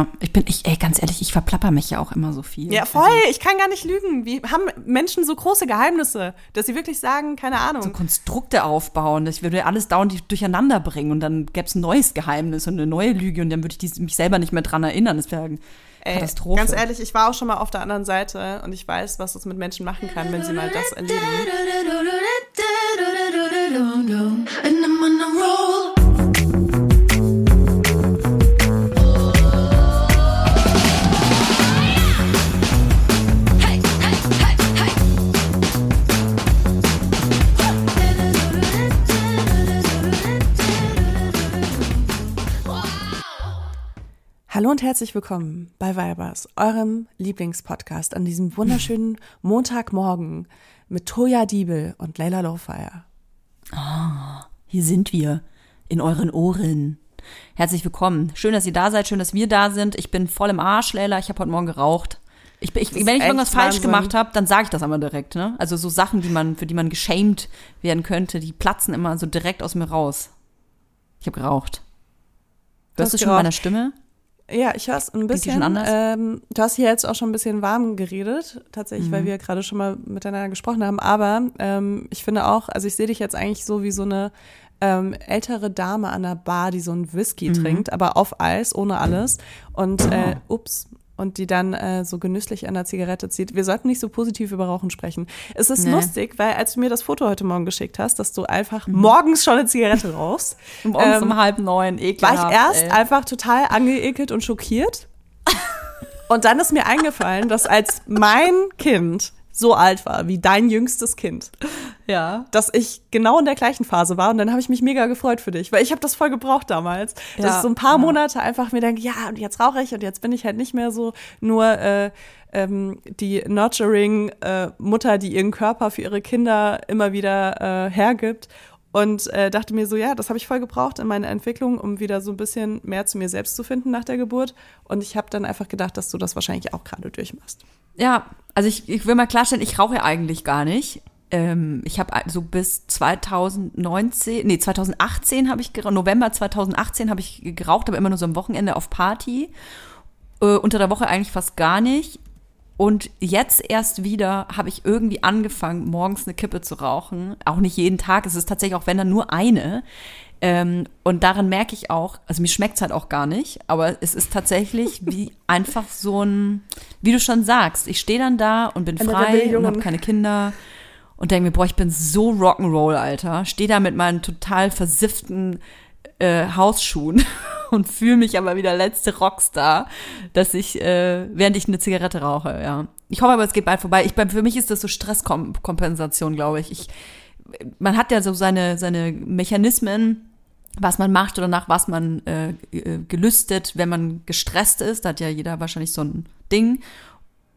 Ja, ich bin, ich, ey, ganz ehrlich, ich verplapper mich ja auch immer so viel. Ja, voll. Also, ich kann gar nicht lügen. Wie haben Menschen so große Geheimnisse, dass sie wirklich sagen, keine Ahnung. So Konstrukte aufbauen. Ich würde alles dauernd durcheinander bringen und dann gäbe es ein neues Geheimnis und eine neue Lüge und dann würde ich mich selber nicht mehr dran erinnern. Das wäre Ey, Katastrophe. Ganz ehrlich, ich war auch schon mal auf der anderen Seite und ich weiß, was das mit Menschen machen kann, wenn sie mal das erleben. Hallo und herzlich willkommen bei Vibers, eurem Lieblingspodcast an diesem wunderschönen Montagmorgen mit Toya Diebel und Leila Lowfire. Oh, hier sind wir in euren Ohren. Herzlich willkommen. Schön, dass ihr da seid, schön, dass wir da sind. Ich bin voll im Arsch, Leila. Ich habe heute Morgen geraucht. Ich, ich, wenn ich irgendwas falsch Wahnsinn. gemacht habe, dann sage ich das immer direkt. Ne? Also so Sachen, die man, für die man geschämt werden könnte, die platzen immer so direkt aus mir raus. Ich habe geraucht. Hörst du schon meiner Stimme? Ja, ich höre es ein bisschen. Ähm, du hast hier jetzt auch schon ein bisschen warm geredet, tatsächlich, mhm. weil wir gerade schon mal miteinander gesprochen haben. Aber ähm, ich finde auch, also ich sehe dich jetzt eigentlich so wie so eine ähm, ältere Dame an der Bar, die so einen Whisky mhm. trinkt, aber auf Eis, ohne alles. Und äh, oh. ups, und die dann äh, so genüsslich an der Zigarette zieht. Wir sollten nicht so positiv über Rauchen sprechen. Es ist nee. lustig, weil als du mir das Foto heute Morgen geschickt hast, dass du einfach mhm. morgens schon eine Zigarette rauchst. morgens ähm, um halb neun, ekelhaft. War ich erst ey. einfach total angeekelt und schockiert. und dann ist mir eingefallen, dass als mein Kind so alt war wie dein jüngstes Kind. Ja. Dass ich genau in der gleichen Phase war und dann habe ich mich mega gefreut für dich, weil ich habe das voll gebraucht damals. Ja. Dass ich so ein paar ja. Monate einfach mir denke, ja, und jetzt rauche ich und jetzt bin ich halt nicht mehr so nur äh, ähm, die nurturing äh, Mutter, die ihren Körper für ihre Kinder immer wieder äh, hergibt und äh, dachte mir so, ja, das habe ich voll gebraucht in meiner Entwicklung, um wieder so ein bisschen mehr zu mir selbst zu finden nach der Geburt. Und ich habe dann einfach gedacht, dass du das wahrscheinlich auch gerade durchmachst. Ja, also ich, ich will mal klarstellen, ich rauche eigentlich gar nicht. Ähm, ich habe so bis 2019, nee, 2018 habe ich geraucht, November 2018 habe ich geraucht, aber immer nur so am Wochenende auf Party. Äh, unter der Woche eigentlich fast gar nicht. Und jetzt erst wieder habe ich irgendwie angefangen, morgens eine Kippe zu rauchen. Auch nicht jeden Tag. Es ist tatsächlich auch, wenn dann nur eine. Ähm, und daran merke ich auch, also mir schmeckt es halt auch gar nicht, aber es ist tatsächlich wie einfach so ein, wie du schon sagst, ich stehe dann da und bin Eine frei und habe keine Kinder und denke mir, boah, ich bin so Rock'n'Roll, Alter. Stehe da mit meinen total versifften äh, Hausschuhen und fühle mich aber wieder letzte Rockstar, dass ich, äh, während ich eine Zigarette rauche, ja. Ich hoffe aber, es geht bald vorbei. Ich, für mich ist das so Stresskompensation, glaube ich. ich. Man hat ja so seine, seine Mechanismen, was man macht oder nach was man äh, äh, gelüstet, wenn man gestresst ist. Da hat ja jeder wahrscheinlich so ein Ding.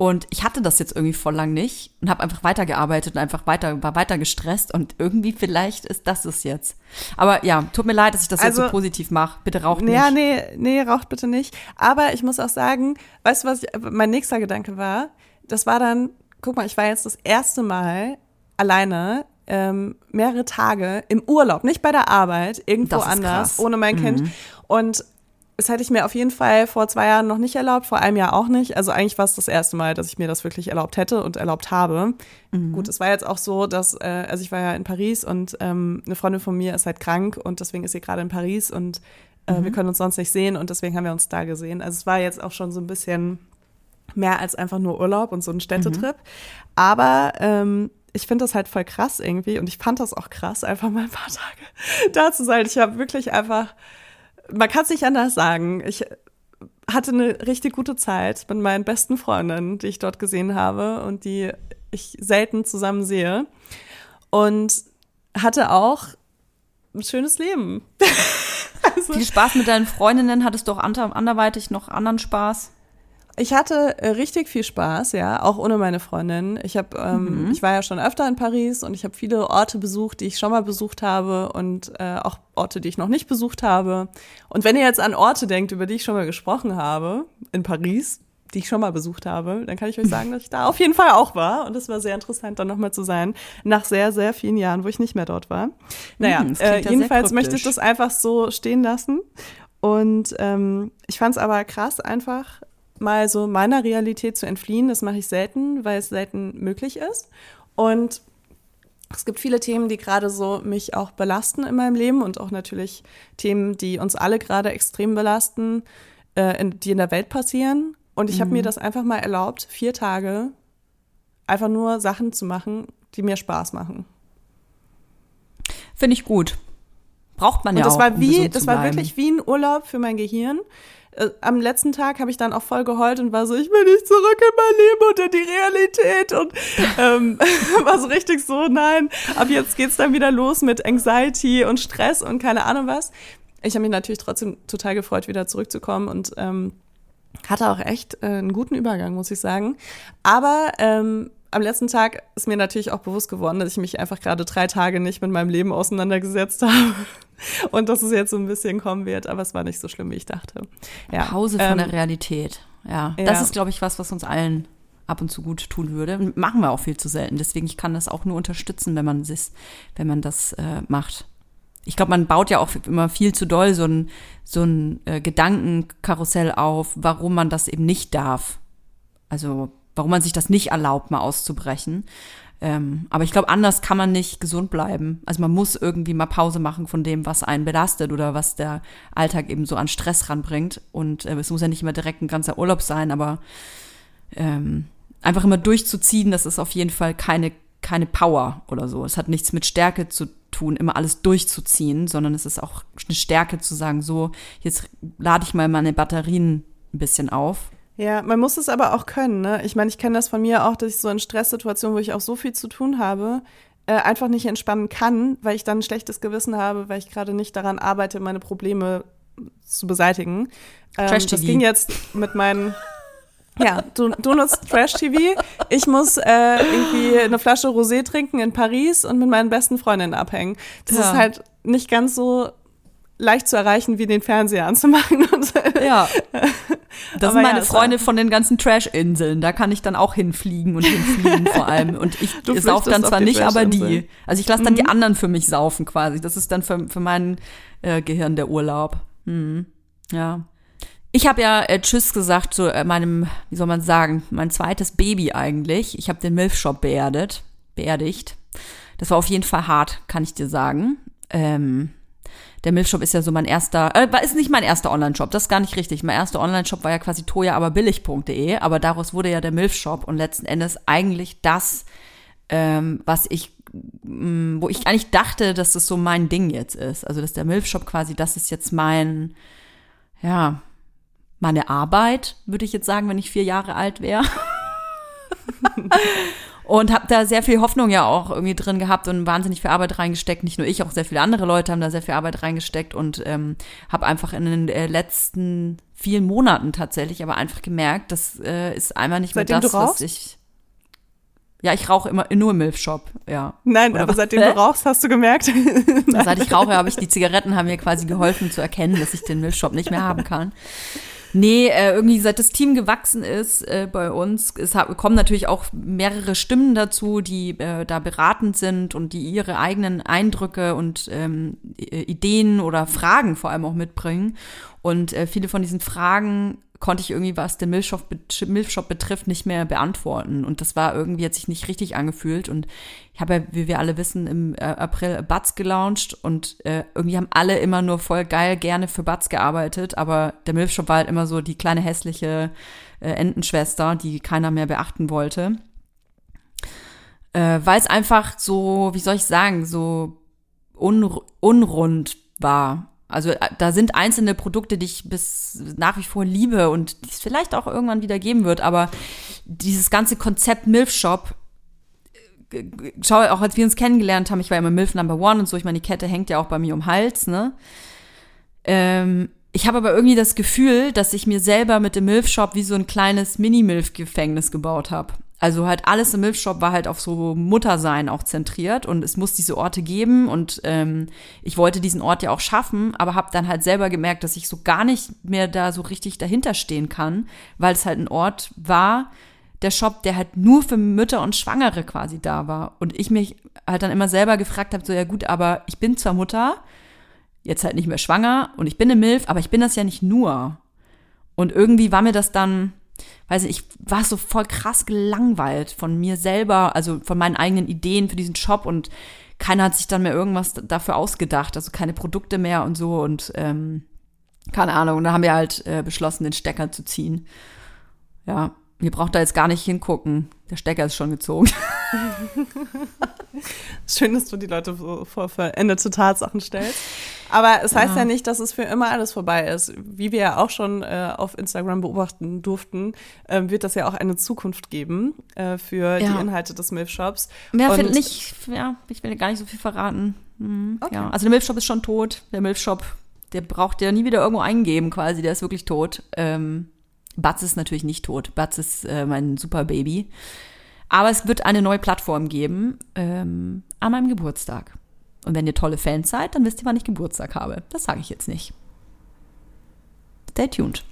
Und ich hatte das jetzt irgendwie voll lang nicht und habe einfach weitergearbeitet und einfach weiter, war weiter gestresst und irgendwie vielleicht ist das es jetzt. Aber ja, tut mir leid, dass ich das also, jetzt so positiv mache. Bitte raucht nicht. Ja, nee, nee, raucht bitte nicht. Aber ich muss auch sagen, weißt du, was ich, mein nächster Gedanke war? Das war dann, guck mal, ich war jetzt das erste Mal alleine ähm, mehrere Tage im Urlaub, nicht bei der Arbeit, irgendwo anders, krass. ohne mein mhm. Kind. Und das hätte ich mir auf jeden Fall vor zwei Jahren noch nicht erlaubt, vor einem Jahr auch nicht. Also eigentlich war es das erste Mal, dass ich mir das wirklich erlaubt hätte und erlaubt habe. Mhm. Gut, es war jetzt auch so, dass, äh, also ich war ja in Paris und ähm, eine Freundin von mir ist halt krank und deswegen ist sie gerade in Paris und äh, mhm. wir können uns sonst nicht sehen und deswegen haben wir uns da gesehen. Also es war jetzt auch schon so ein bisschen mehr als einfach nur Urlaub und so ein Städtetrip. Mhm. Aber ähm, ich finde das halt voll krass irgendwie und ich fand das auch krass, einfach mal ein paar Tage da zu sein. Ich habe wirklich einfach, man kann es nicht anders sagen. Ich hatte eine richtig gute Zeit mit meinen besten Freundinnen, die ich dort gesehen habe und die ich selten zusammen sehe. Und hatte auch ein schönes Leben. also, Viel Spaß mit deinen Freundinnen. Hattest du auch anderweitig noch anderen Spaß? Ich hatte äh, richtig viel Spaß, ja, auch ohne meine Freundin. Ich habe, ähm, mhm. ich war ja schon öfter in Paris und ich habe viele Orte besucht, die ich schon mal besucht habe und äh, auch Orte, die ich noch nicht besucht habe. Und wenn ihr jetzt an Orte denkt, über die ich schon mal gesprochen habe in Paris, die ich schon mal besucht habe, dann kann ich euch sagen, dass ich da auf jeden Fall auch war. Und es war sehr interessant, dann nochmal zu sein, nach sehr, sehr vielen Jahren, wo ich nicht mehr dort war. Naja, mhm, äh, jedenfalls möchte ich das einfach so stehen lassen Und ähm, ich fand es aber krass, einfach mal so meiner Realität zu entfliehen. Das mache ich selten, weil es selten möglich ist. Und es gibt viele Themen, die gerade so mich auch belasten in meinem Leben und auch natürlich Themen, die uns alle gerade extrem belasten, äh, in, die in der Welt passieren. Und ich mhm. habe mir das einfach mal erlaubt, vier Tage einfach nur Sachen zu machen, die mir Spaß machen. Finde ich gut. Braucht man und ja das auch. War wie, um das war wirklich wie ein Urlaub für mein Gehirn. Äh, am letzten Tag habe ich dann auch voll geheult und war so, ich will nicht zurück in mein Leben und in die Realität. Und ähm, war so richtig so, nein, ab jetzt geht's dann wieder los mit Anxiety und Stress und keine Ahnung was. Ich habe mich natürlich trotzdem total gefreut, wieder zurückzukommen und ähm, hatte auch echt äh, einen guten Übergang, muss ich sagen. Aber ähm, am letzten Tag ist mir natürlich auch bewusst geworden, dass ich mich einfach gerade drei Tage nicht mit meinem Leben auseinandergesetzt habe und dass es jetzt so ein bisschen kommen wird, aber es war nicht so schlimm, wie ich dachte. Ja. Pause von ähm, der Realität. Ja, ja. das ist, glaube ich, was, was uns allen ab und zu gut tun würde. Machen wir auch viel zu selten. Deswegen ich kann das auch nur unterstützen, wenn man das, wenn man das äh, macht. Ich glaube, man baut ja auch immer viel zu doll so ein, so ein äh, Gedankenkarussell auf, warum man das eben nicht darf. Also warum man sich das nicht erlaubt, mal auszubrechen. Ähm, aber ich glaube, anders kann man nicht gesund bleiben. Also man muss irgendwie mal Pause machen von dem, was einen belastet oder was der Alltag eben so an Stress ranbringt. Und äh, es muss ja nicht immer direkt ein ganzer Urlaub sein, aber ähm, einfach immer durchzuziehen, das ist auf jeden Fall keine, keine Power oder so. Es hat nichts mit Stärke zu tun, immer alles durchzuziehen, sondern es ist auch eine Stärke zu sagen, so, jetzt lade ich mal meine Batterien ein bisschen auf ja, man muss es aber auch können. Ne? Ich meine, ich kenne das von mir auch, dass ich so in Stresssituationen, wo ich auch so viel zu tun habe, äh, einfach nicht entspannen kann, weil ich dann ein schlechtes Gewissen habe, weil ich gerade nicht daran arbeite, meine Probleme zu beseitigen. Ähm, Trash TV. Das ging jetzt mit meinen ja, du, du nutzt Trash-TV. Ich muss äh, irgendwie eine Flasche Rosé trinken in Paris und mit meinen besten Freundinnen abhängen. Das ja. ist halt nicht ganz so leicht zu erreichen, wie den Fernseher anzumachen. ja. Das Aber sind meine ja, Freunde von den ganzen Trash-Inseln. Da kann ich dann auch hinfliegen und hinfliegen vor allem. Und ich sauf dann zwar nicht, aber die. Also ich lasse dann mhm. die anderen für mich saufen quasi. Das ist dann für, für mein äh, Gehirn der Urlaub. Mhm. Ja. Ich habe ja äh, Tschüss gesagt zu äh, meinem, wie soll man sagen, mein zweites Baby eigentlich. Ich habe den Milfshop beerdet, beerdigt. Das war auf jeden Fall hart, kann ich dir sagen. Ähm, der Milchshop ist ja so mein erster, äh, ist nicht mein erster Online-Shop, das ist gar nicht richtig. Mein erster Online-Shop war ja quasi toja-aber-billig.de, aber daraus wurde ja der Milchshop und letzten Endes eigentlich das, ähm, was ich, mh, mm, wo ich eigentlich dachte, dass das so mein Ding jetzt ist. Also, dass der Milchshop quasi, das ist jetzt mein, ja, meine Arbeit, würde ich jetzt sagen, wenn ich vier Jahre alt wäre. Und habe da sehr viel Hoffnung ja auch irgendwie drin gehabt und wahnsinnig viel Arbeit reingesteckt. Nicht nur ich, auch sehr viele andere Leute haben da sehr viel Arbeit reingesteckt und ähm, habe einfach in den äh, letzten vielen Monaten tatsächlich aber einfach gemerkt, das äh, ist einmal nicht Seitdem mehr das, was ich. Ja, ich rauche immer nur im Milfshop, ja. Nein, Oder aber seitdem du rauchst, hast du gemerkt. Seit ich rauche, habe ich die Zigaretten haben mir quasi geholfen zu erkennen, dass ich den Milfshop nicht mehr haben kann. Nee, äh, irgendwie seit das Team gewachsen ist äh, bei uns, es hat, kommen natürlich auch mehrere Stimmen dazu, die äh, da beratend sind und die ihre eigenen Eindrücke und ähm, Ideen oder Fragen vor allem auch mitbringen. Und äh, viele von diesen Fragen konnte ich irgendwie, was den Milchshop, Milchshop betrifft, nicht mehr beantworten. Und das war irgendwie, hat sich nicht richtig angefühlt. Und ich habe wie wir alle wissen, im äh, April Batz gelauncht und äh, irgendwie haben alle immer nur voll geil gerne für Batz gearbeitet, aber der Milchshop war halt immer so die kleine hässliche äh, Entenschwester, die keiner mehr beachten wollte. Äh, Weil es einfach so, wie soll ich sagen, so un unrund war. Also äh, da sind einzelne Produkte, die ich bis nach wie vor liebe und die es vielleicht auch irgendwann wieder geben wird, aber dieses ganze Konzept Milf Shop äh, schau auch als wir uns kennengelernt haben, ich war immer Milf Number One und so, ich meine, die Kette hängt ja auch bei mir um Hals, ne? Ähm, ich habe aber irgendwie das Gefühl, dass ich mir selber mit dem Milf Shop wie so ein kleines Mini-Milf-Gefängnis gebaut habe. Also halt alles im Milchshop war halt auf so Muttersein auch zentriert und es muss diese Orte geben und ähm, ich wollte diesen Ort ja auch schaffen, aber habe dann halt selber gemerkt, dass ich so gar nicht mehr da so richtig dahinter stehen kann, weil es halt ein Ort war, der Shop, der halt nur für Mütter und Schwangere quasi da war und ich mich halt dann immer selber gefragt habe, so ja gut, aber ich bin zwar Mutter, jetzt halt nicht mehr schwanger und ich bin eine Milf, aber ich bin das ja nicht nur. Und irgendwie war mir das dann, weiß ich, ich war so voll krass gelangweilt von mir selber, also von meinen eigenen Ideen für diesen Job und keiner hat sich dann mehr irgendwas dafür ausgedacht, also keine Produkte mehr und so und ähm, keine Ahnung. Und da haben wir halt äh, beschlossen, den Stecker zu ziehen. Ja, ihr braucht da jetzt gar nicht hingucken. Der Stecker ist schon gezogen. Schön, dass du die Leute vor verendete Tatsachen stellst. Aber es heißt ja. ja nicht, dass es für immer alles vorbei ist. Wie wir ja auch schon äh, auf Instagram beobachten durften, äh, wird das ja auch eine Zukunft geben äh, für ja. die Inhalte des Milf-Shops. Ja, finde nicht, ja, ich will gar nicht so viel verraten. Mhm, okay. ja. Also der Milf-Shop ist schon tot. Der Milf-Shop, der braucht ja nie wieder irgendwo eingeben quasi. Der ist wirklich tot. Ähm, Batz ist natürlich nicht tot. Batz ist äh, mein super Baby. Aber es wird eine neue Plattform geben ähm, an meinem Geburtstag. Und wenn ihr tolle Fans seid, dann wisst ihr, wann ich Geburtstag habe. Das sage ich jetzt nicht. Stay tuned.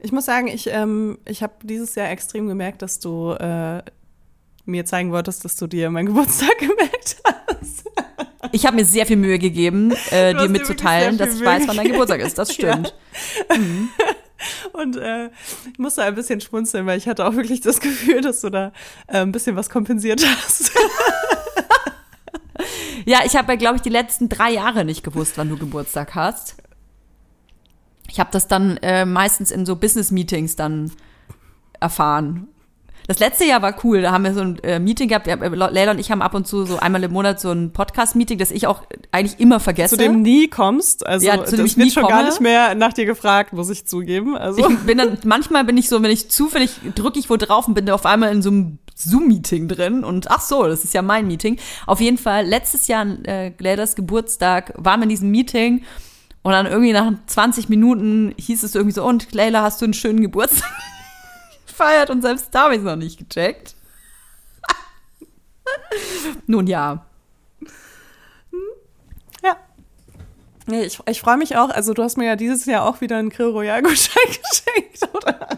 Ich muss sagen, ich, ähm, ich habe dieses Jahr extrem gemerkt, dass du äh, mir zeigen wolltest, dass du dir meinen Geburtstag gemerkt hast. Ich habe mir sehr viel Mühe gegeben, äh, dir mitzuteilen, dass ich weiß, wann dein Geburtstag ist. Das stimmt. Ja. Mhm. Und äh, ich musste ein bisschen schmunzeln, weil ich hatte auch wirklich das Gefühl, dass du da äh, ein bisschen was kompensiert hast. ja, ich habe ja, glaube ich, die letzten drei Jahre nicht gewusst, wann du Geburtstag hast. Ich habe das dann äh, meistens in so Business-Meetings dann erfahren. Das letzte Jahr war cool. Da haben wir so ein äh, Meeting gehabt. Äh, Leila und ich haben ab und zu so einmal im Monat so ein Podcast-Meeting, das ich auch eigentlich immer vergesse. Zu dem nie kommst. Also ja, zu dem ich wird schon komme. gar nicht mehr nach dir gefragt, muss ich zugeben. Also. Ich bin dann, manchmal bin ich so, wenn ich zufällig drücke ich wo drauf und bin auf einmal in so einem Zoom-Meeting drin und ach so, das ist ja mein Meeting. Auf jeden Fall, letztes Jahr äh, Leilas Geburtstag waren wir in diesem Meeting und dann irgendwie nach 20 Minuten hieß es irgendwie so, und Leila, hast du einen schönen Geburtstag? Gefeiert und selbst da habe ich es noch nicht gecheckt. Nun ja. Ja. Nee, ich, ich freue mich auch. Also, du hast mir ja dieses Jahr auch wieder einen Grill Royal Gutschein geschenkt, oder?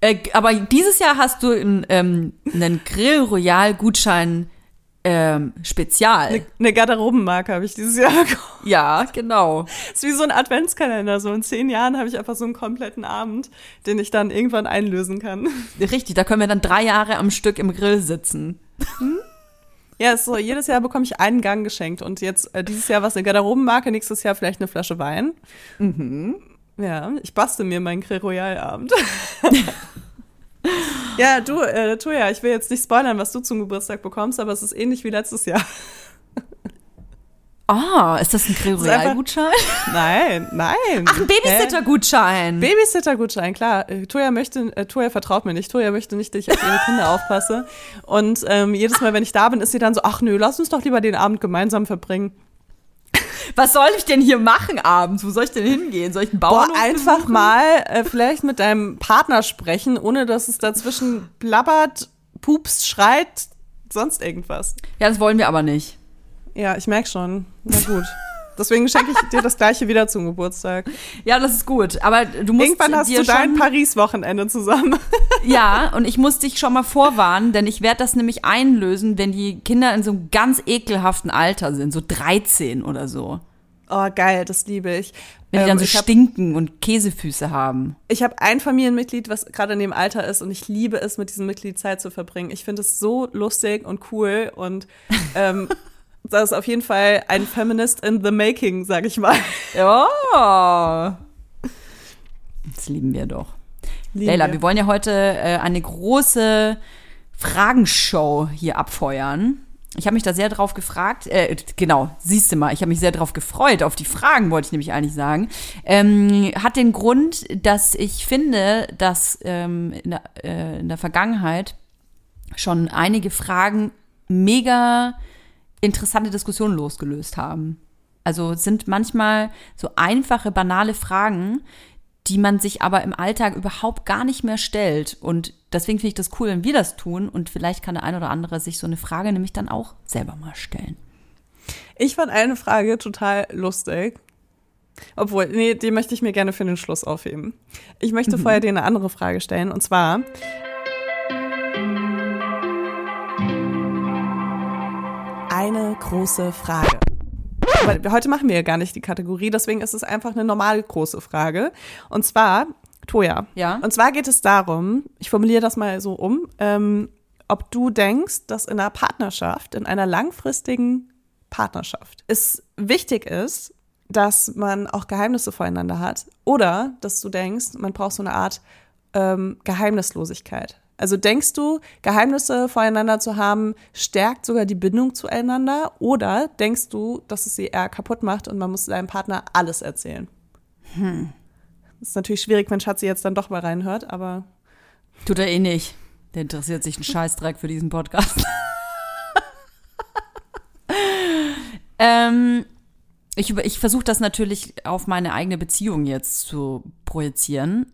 Äh, aber dieses Jahr hast du einen, ähm, einen Grill Royal Gutschein ähm, Spezial. Eine, eine Garderobenmarke habe ich dieses Jahr bekommen. Ja, genau. ist wie so ein Adventskalender. So in zehn Jahren habe ich einfach so einen kompletten Abend, den ich dann irgendwann einlösen kann. Richtig, da können wir dann drei Jahre am Stück im Grill sitzen. Hm? Ja, so jedes Jahr bekomme ich einen Gang geschenkt und jetzt äh, dieses Jahr was eine Garderobenmarke, nächstes Jahr vielleicht eine Flasche Wein. Mhm. Ja, ich bastel mir meinen Grill Royal Abend. Ja, du, äh, Toja, ich will jetzt nicht spoilern, was du zum Geburtstag bekommst, aber es ist ähnlich wie letztes Jahr. Ah, oh, ist das ein Gregorial-Gutschein? Nein, nein. Ach, ein Babysitter-Gutschein. Babysitter-Gutschein, klar. Äh, Toja möchte, äh, Toja vertraut mir nicht. Toja möchte nicht, dass ich auf ihre Kinder aufpasse. Und ähm, jedes Mal, wenn ich da bin, ist sie dann so, ach nö, lass uns doch lieber den Abend gemeinsam verbringen. Was soll ich denn hier machen abends? Wo soll ich denn hingehen? Soll ich einen Bauernhof Boah, einfach besuchen? mal äh, vielleicht mit deinem Partner sprechen, ohne dass es dazwischen blabbert, pupst, schreit, sonst irgendwas. Ja, das wollen wir aber nicht. Ja, ich merke schon. Na gut. Deswegen schenke ich dir das gleiche wieder zum Geburtstag. Ja, das ist gut. Aber du musst Irgendwann hast du dein Paris-Wochenende zusammen. Ja, und ich muss dich schon mal vorwarnen, denn ich werde das nämlich einlösen, wenn die Kinder in so einem ganz ekelhaften Alter sind, so 13 oder so. Oh, geil, das liebe ich. Wenn die dann ähm, so stinken hab, und Käsefüße haben. Ich habe ein Familienmitglied, was gerade in dem Alter ist und ich liebe es, mit diesem Mitglied Zeit zu verbringen. Ich finde es so lustig und cool und ähm, das ist auf jeden Fall ein Feminist in the making, sag ich mal. Ja. Das lieben wir doch. Lieben Leila, wir. wir wollen ja heute äh, eine große Fragenshow hier abfeuern. Ich habe mich da sehr drauf gefragt, äh, genau, siehst du mal, ich habe mich sehr drauf gefreut, auf die Fragen wollte ich nämlich eigentlich sagen. Ähm, hat den Grund, dass ich finde, dass ähm, in, der, äh, in der Vergangenheit schon einige Fragen mega interessante Diskussionen losgelöst haben. Also sind manchmal so einfache, banale Fragen, die man sich aber im Alltag überhaupt gar nicht mehr stellt. Und deswegen finde ich das cool, wenn wir das tun. Und vielleicht kann der ein oder andere sich so eine Frage nämlich dann auch selber mal stellen. Ich fand eine Frage total lustig. Obwohl, nee, die möchte ich mir gerne für den Schluss aufheben. Ich möchte mhm. vorher dir eine andere Frage stellen. Und zwar, eine große Frage. aber heute machen wir ja gar nicht die Kategorie, deswegen ist es einfach eine normal große Frage. Und zwar, Toja. Ja. Und zwar geht es darum, ich formuliere das mal so um, ähm, ob du denkst, dass in einer Partnerschaft, in einer langfristigen Partnerschaft, es wichtig ist, dass man auch Geheimnisse voreinander hat oder dass du denkst, man braucht so eine Art ähm, Geheimnislosigkeit. Also denkst du, Geheimnisse voreinander zu haben, stärkt sogar die Bindung zueinander oder denkst du, dass es sie eher kaputt macht und man muss seinem Partner alles erzählen? Hm. Das ist natürlich schwierig, wenn Schatzi jetzt dann doch mal reinhört, aber. Tut er eh nicht. Der interessiert sich einen Scheißdreck für diesen Podcast. ähm, ich, ich versuche das natürlich auf meine eigene Beziehung jetzt zu projizieren.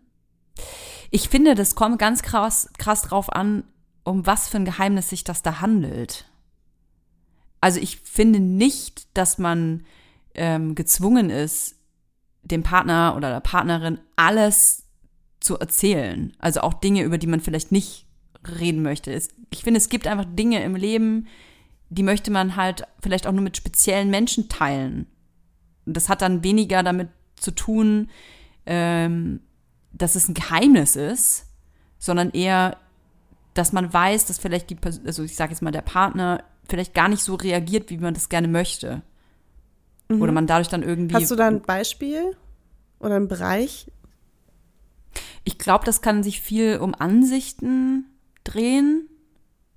Ich finde, das kommt ganz krass, krass drauf an, um was für ein Geheimnis sich das da handelt. Also ich finde nicht, dass man ähm, gezwungen ist, dem Partner oder der Partnerin alles zu erzählen. Also auch Dinge, über die man vielleicht nicht reden möchte. Es, ich finde, es gibt einfach Dinge im Leben, die möchte man halt vielleicht auch nur mit speziellen Menschen teilen. Und das hat dann weniger damit zu tun, ähm, dass es ein Geheimnis ist, sondern eher, dass man weiß, dass vielleicht die, Person, also ich sage jetzt mal, der Partner vielleicht gar nicht so reagiert, wie man das gerne möchte. Mhm. Oder man dadurch dann irgendwie. Hast du da ein Beispiel oder einen Bereich? Ich glaube, das kann sich viel um Ansichten drehen.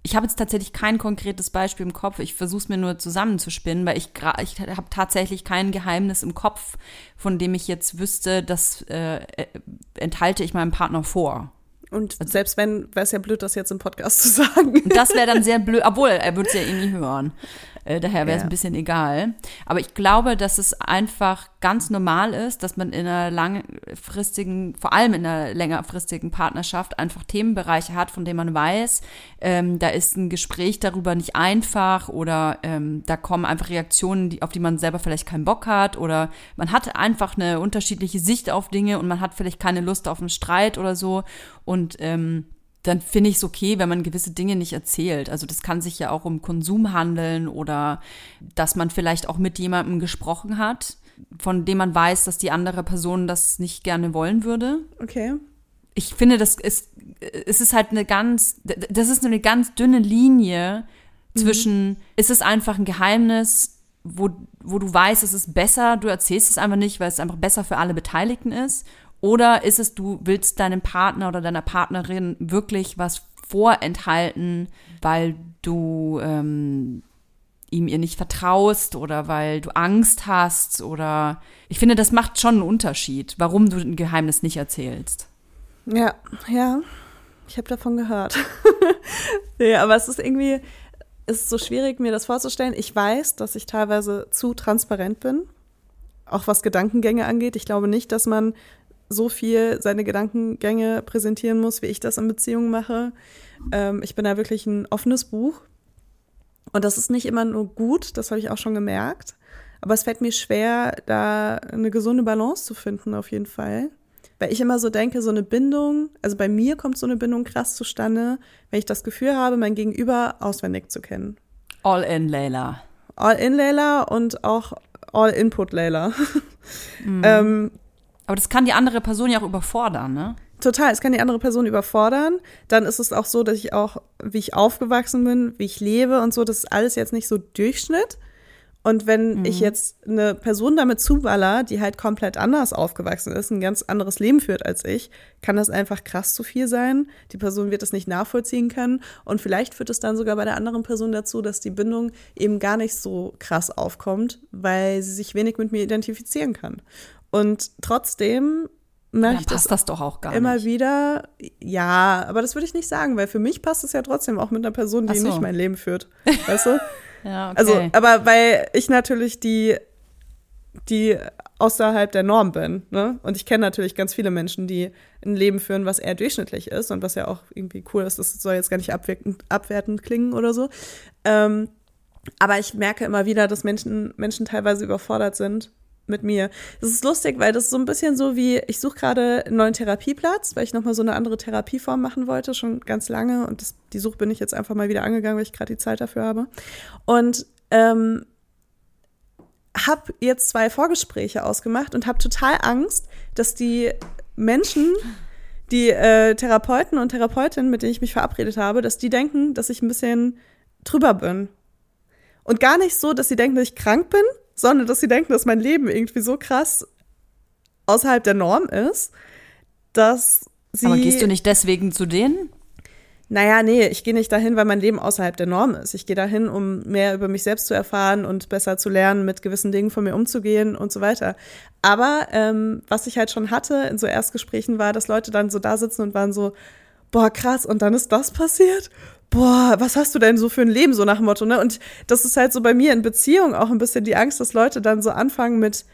Ich habe jetzt tatsächlich kein konkretes Beispiel im Kopf. Ich versuche es mir nur zusammenzuspinnen, weil ich, ich habe tatsächlich kein Geheimnis im Kopf, von dem ich jetzt wüsste, das äh, äh enthalte ich meinem Partner vor. Und also, selbst wenn, wäre es ja blöd, das jetzt im Podcast zu sagen. Das wäre dann sehr blöd, obwohl er würde es ja eh nie hören. Äh, daher wäre es ja. ein bisschen egal. Aber ich glaube, dass es einfach ganz normal ist, dass man in einer langfristigen, vor allem in einer längerfristigen Partnerschaft einfach Themenbereiche hat, von denen man weiß, ähm, da ist ein Gespräch darüber nicht einfach oder ähm, da kommen einfach Reaktionen, die, auf die man selber vielleicht keinen Bock hat oder man hat einfach eine unterschiedliche Sicht auf Dinge und man hat vielleicht keine Lust auf einen Streit oder so und ähm, dann finde ich es okay, wenn man gewisse Dinge nicht erzählt. Also das kann sich ja auch um Konsum handeln oder dass man vielleicht auch mit jemandem gesprochen hat, von dem man weiß, dass die andere Person das nicht gerne wollen würde. Okay. Ich finde, das ist, es ist halt eine ganz, das ist eine ganz dünne Linie zwischen, mhm. ist es einfach ein Geheimnis, wo, wo du weißt, es ist besser, du erzählst es einfach nicht, weil es einfach besser für alle Beteiligten ist. Oder ist es, du willst deinem Partner oder deiner Partnerin wirklich was vorenthalten, weil du ähm, ihm ihr nicht vertraust oder weil du Angst hast oder ich finde, das macht schon einen Unterschied, warum du ein Geheimnis nicht erzählst. Ja, ja, ich habe davon gehört. ja, aber es ist irgendwie, es ist so schwierig, mir das vorzustellen. Ich weiß, dass ich teilweise zu transparent bin, auch was Gedankengänge angeht. Ich glaube nicht, dass man so viel seine Gedankengänge präsentieren muss, wie ich das in Beziehungen mache. Ähm, ich bin da wirklich ein offenes Buch. Und das ist nicht immer nur gut, das habe ich auch schon gemerkt. Aber es fällt mir schwer, da eine gesunde Balance zu finden, auf jeden Fall. Weil ich immer so denke, so eine Bindung, also bei mir kommt so eine Bindung krass zustande, wenn ich das Gefühl habe, mein Gegenüber auswendig zu kennen. All in, Layla. All in, Layla und auch All Input, Layla. Mhm. ähm, aber das kann die andere Person ja auch überfordern, ne? Total, es kann die andere Person überfordern. Dann ist es auch so, dass ich auch, wie ich aufgewachsen bin, wie ich lebe und so, das ist alles jetzt nicht so Durchschnitt. Und wenn mhm. ich jetzt eine Person damit zuballer, die halt komplett anders aufgewachsen ist, ein ganz anderes Leben führt als ich, kann das einfach krass zu viel sein. Die Person wird es nicht nachvollziehen können. Und vielleicht führt es dann sogar bei der anderen Person dazu, dass die Bindung eben gar nicht so krass aufkommt, weil sie sich wenig mit mir identifizieren kann. Und trotzdem möchte ich passt das doch auch gar immer nicht. wieder. Ja, aber das würde ich nicht sagen, weil für mich passt es ja trotzdem auch mit einer Person, die so. nicht mein Leben führt. Weißt du? ja, okay. Also, aber weil ich natürlich die, die außerhalb der Norm bin. Ne? Und ich kenne natürlich ganz viele Menschen, die ein Leben führen, was eher durchschnittlich ist und was ja auch irgendwie cool ist. Das soll jetzt gar nicht abwertend, abwertend klingen oder so. Ähm, aber ich merke immer wieder, dass Menschen, Menschen teilweise überfordert sind mit mir. Das ist lustig, weil das ist so ein bisschen so wie, ich suche gerade einen neuen Therapieplatz, weil ich nochmal so eine andere Therapieform machen wollte, schon ganz lange. Und das, die Suche bin ich jetzt einfach mal wieder angegangen, weil ich gerade die Zeit dafür habe. Und ähm, habe jetzt zwei Vorgespräche ausgemacht und habe total Angst, dass die Menschen, die äh, Therapeuten und Therapeutinnen, mit denen ich mich verabredet habe, dass die denken, dass ich ein bisschen drüber bin. Und gar nicht so, dass sie denken, dass ich krank bin, sondern dass sie denken, dass mein Leben irgendwie so krass außerhalb der Norm ist, dass sie. Aber gehst du nicht deswegen zu denen? Naja, nee, ich gehe nicht dahin, weil mein Leben außerhalb der Norm ist. Ich gehe dahin, um mehr über mich selbst zu erfahren und besser zu lernen, mit gewissen Dingen von mir umzugehen und so weiter. Aber ähm, was ich halt schon hatte in so Erstgesprächen war, dass Leute dann so da sitzen und waren so, boah, krass, und dann ist das passiert? Boah, was hast du denn so für ein Leben, so nach dem Motto, ne? Und das ist halt so bei mir in Beziehung auch ein bisschen die Angst, dass Leute dann so anfangen mit,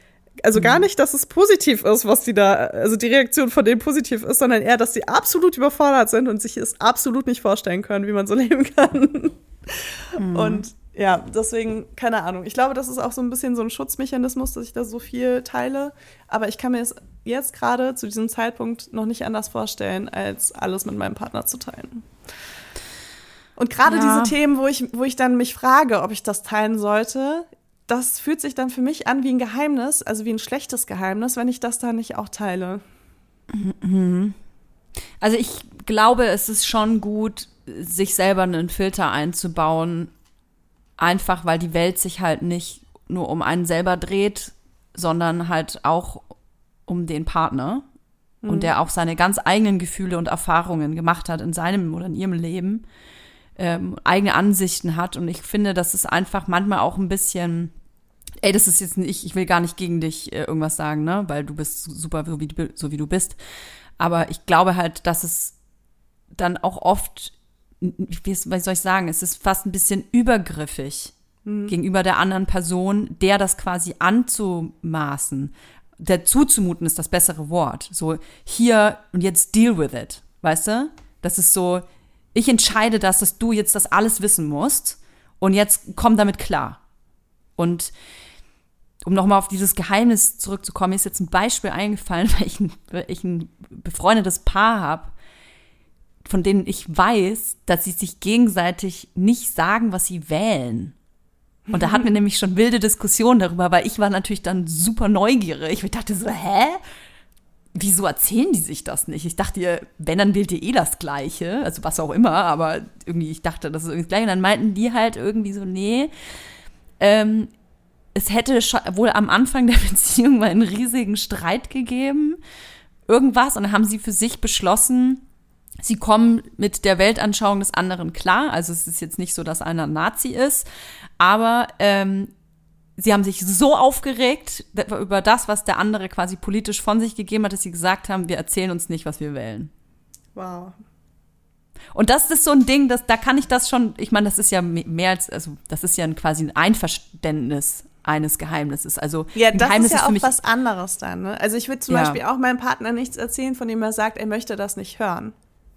also gar mhm. nicht, dass es positiv ist, was die da, also die Reaktion von denen positiv ist, sondern eher, dass sie absolut überfordert sind und sich es absolut nicht vorstellen können, wie man so leben kann. Mhm. Und ja, deswegen, keine Ahnung. Ich glaube, das ist auch so ein bisschen so ein Schutzmechanismus, dass ich da so viel teile. Aber ich kann mir es jetzt gerade zu diesem Zeitpunkt noch nicht anders vorstellen, als alles mit meinem Partner zu teilen. Und gerade ja. diese Themen, wo ich, wo ich dann mich frage, ob ich das teilen sollte, das fühlt sich dann für mich an wie ein Geheimnis, also wie ein schlechtes Geheimnis, wenn ich das da nicht auch teile. Mhm. Also ich glaube, es ist schon gut, sich selber einen Filter einzubauen, einfach weil die Welt sich halt nicht nur um einen selber dreht, sondern halt auch um den Partner mhm. und der auch seine ganz eigenen Gefühle und Erfahrungen gemacht hat in seinem oder in ihrem Leben, ähm, eigene Ansichten hat und ich finde, das ist einfach manchmal auch ein bisschen ey, das ist jetzt nicht, ich will gar nicht gegen dich äh, irgendwas sagen, ne, weil du bist super, so wie, so wie du bist. Aber ich glaube halt, dass es dann auch oft, wie soll ich sagen, es ist fast ein bisschen übergriffig mhm. gegenüber der anderen Person, der das quasi anzumaßen, der zuzumuten ist das bessere Wort. So, hier und jetzt deal with it, weißt du? Das ist so, ich entscheide das, dass du jetzt das alles wissen musst und jetzt komm damit klar. Und um nochmal auf dieses Geheimnis zurückzukommen, ist jetzt ein Beispiel eingefallen, weil ich ein, weil ich ein befreundetes Paar habe, von denen ich weiß, dass sie sich gegenseitig nicht sagen, was sie wählen. Und da hatten wir nämlich schon wilde Diskussionen darüber, weil ich war natürlich dann super neugierig. Ich dachte so, hä? Wieso erzählen die sich das nicht? Ich dachte, wenn, dann wählt ihr eh das Gleiche, also was auch immer, aber irgendwie, ich dachte, das ist irgendwie das Gleiche. Und dann meinten die halt irgendwie so, nee, ähm, es hätte wohl am Anfang der Beziehung mal einen riesigen Streit gegeben, irgendwas, und dann haben sie für sich beschlossen, sie kommen mit der Weltanschauung des anderen klar. Also es ist jetzt nicht so, dass einer Nazi ist, aber ähm, sie haben sich so aufgeregt über das, was der andere quasi politisch von sich gegeben hat, dass sie gesagt haben, wir erzählen uns nicht, was wir wählen. Wow. Und das ist so ein Ding, dass da kann ich das schon, ich meine, das ist ja mehr als, also das ist ja quasi ein Einverständnis eines Geheimnisses. Also ja, das Geheimnis ist ja ist auch was anderes dann. Ne? Also ich würde zum ja. Beispiel auch meinem Partner nichts erzählen, von dem er sagt, er möchte das nicht hören.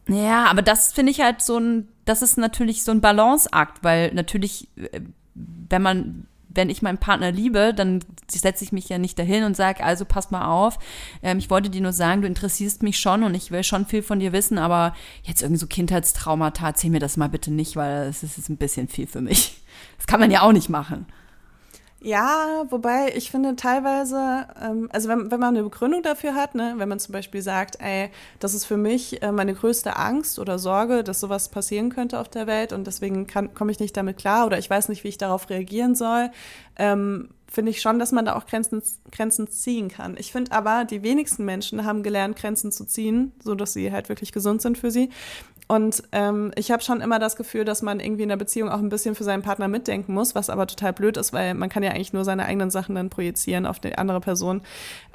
Ja, aber das finde ich halt so ein, das ist natürlich so ein Balanceakt, weil natürlich, äh, wenn man, wenn ich meinen Partner liebe, dann setze ich mich ja nicht dahin und sage, also pass mal auf, ähm, ich wollte dir nur sagen, du interessierst mich schon und ich will schon viel von dir wissen, aber jetzt irgendwie so Kindheitstraumata, erzähl mir das mal bitte nicht, weil es ist ein bisschen viel für mich. Das kann man ja auch nicht machen. Ja, wobei ich finde teilweise, ähm, also wenn, wenn man eine Begründung dafür hat, ne, wenn man zum Beispiel sagt, ey, das ist für mich äh, meine größte Angst oder Sorge, dass sowas passieren könnte auf der Welt und deswegen komme ich nicht damit klar oder ich weiß nicht, wie ich darauf reagieren soll, ähm, finde ich schon, dass man da auch Grenzen, Grenzen ziehen kann. Ich finde aber, die wenigsten Menschen haben gelernt, Grenzen zu ziehen, so dass sie halt wirklich gesund sind für sie. Und ähm, ich habe schon immer das Gefühl, dass man irgendwie in der Beziehung auch ein bisschen für seinen Partner mitdenken muss, was aber total blöd ist, weil man kann ja eigentlich nur seine eigenen Sachen dann projizieren auf die andere Person.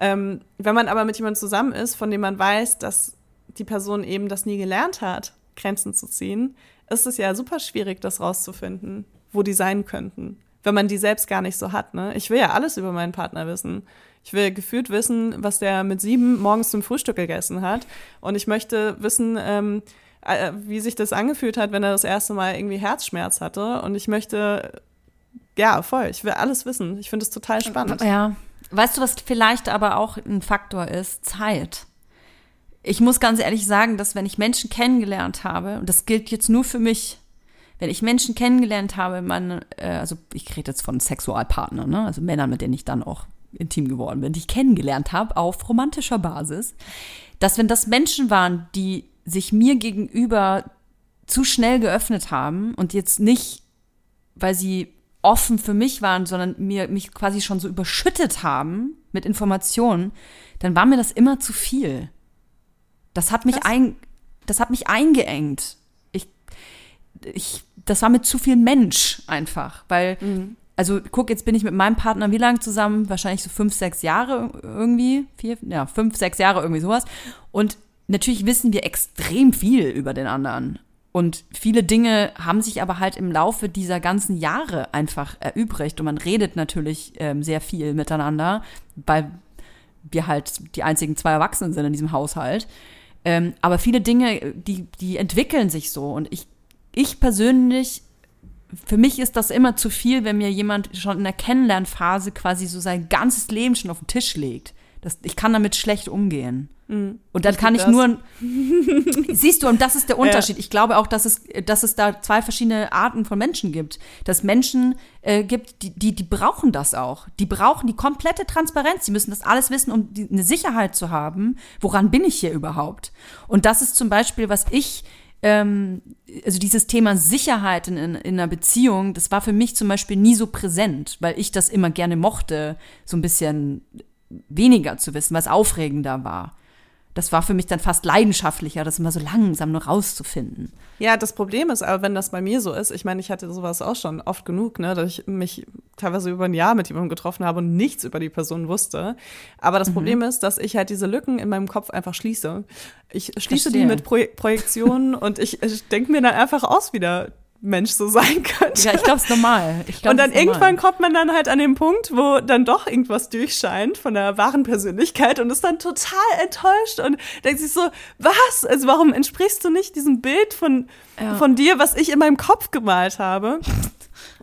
Ähm, wenn man aber mit jemandem zusammen ist, von dem man weiß, dass die Person eben das nie gelernt hat, Grenzen zu ziehen, ist es ja super schwierig, das rauszufinden, wo die sein könnten, wenn man die selbst gar nicht so hat. Ne? Ich will ja alles über meinen Partner wissen. Ich will gefühlt wissen, was der mit sieben morgens zum Frühstück gegessen hat. Und ich möchte wissen, ähm, äh, wie sich das angefühlt hat, wenn er das erste Mal irgendwie Herzschmerz hatte. Und ich möchte, ja, voll, ich will alles wissen. Ich finde es total spannend. Ja. Weißt du, was vielleicht aber auch ein Faktor ist? Zeit. Ich muss ganz ehrlich sagen, dass wenn ich Menschen kennengelernt habe, und das gilt jetzt nur für mich, wenn ich Menschen kennengelernt habe, man, äh, also ich rede jetzt von Sexualpartnern, ne? also Männern, mit denen ich dann auch intim geworden bin, die ich kennengelernt habe auf romantischer Basis, dass wenn das Menschen waren, die sich mir gegenüber zu schnell geöffnet haben und jetzt nicht, weil sie offen für mich waren, sondern mir mich quasi schon so überschüttet haben mit Informationen, dann war mir das immer zu viel. Das hat mich ein, das hat mich eingeengt. Ich, ich, das war mir zu viel Mensch einfach, weil, mhm. also guck, jetzt bin ich mit meinem Partner wie lange zusammen? Wahrscheinlich so fünf, sechs Jahre irgendwie, vier, ja, fünf, sechs Jahre irgendwie sowas. Und natürlich wissen wir extrem viel über den anderen. Und viele Dinge haben sich aber halt im Laufe dieser ganzen Jahre einfach erübrigt. Und man redet natürlich ähm, sehr viel miteinander, weil wir halt die einzigen zwei Erwachsenen sind in diesem Haushalt. Ähm, aber viele Dinge, die, die entwickeln sich so. Und ich, ich persönlich, für mich ist das immer zu viel, wenn mir jemand schon in der Kennenlernphase quasi so sein ganzes Leben schon auf den Tisch legt. Das, ich kann damit schlecht umgehen. Mhm. Und dann kann ich das. nur, siehst du, und das ist der Unterschied. Ja. Ich glaube auch, dass es, dass es da zwei verschiedene Arten von Menschen gibt. Dass Menschen äh, gibt, die, die, die brauchen das auch. Die brauchen die komplette Transparenz. Die müssen das alles wissen, um die, eine Sicherheit zu haben. Woran bin ich hier überhaupt? Und das ist zum Beispiel, was ich ähm, also dieses Thema Sicherheit in, in, in, einer Beziehung, das war für mich zum Beispiel nie so präsent, weil ich das immer gerne mochte, so ein bisschen weniger zu wissen, was aufregender war das war für mich dann fast leidenschaftlicher, das immer so langsam nur rauszufinden. Ja, das Problem ist aber, wenn das bei mir so ist, ich meine, ich hatte sowas auch schon oft genug, ne, dass ich mich teilweise über ein Jahr mit jemandem getroffen habe und nichts über die Person wusste. Aber das mhm. Problem ist, dass ich halt diese Lücken in meinem Kopf einfach schließe. Ich schließe Verstehe. die mit Pro Projektionen und ich, ich denke mir dann einfach aus wieder Mensch so sein könnte. Ja, ich glaube, es ist normal. Glaub, und dann irgendwann kommt man dann halt an den Punkt, wo dann doch irgendwas durchscheint von der wahren Persönlichkeit und ist dann total enttäuscht und denkt sich so, was? Also warum entsprichst du nicht diesem Bild von, ja. von dir, was ich in meinem Kopf gemalt habe?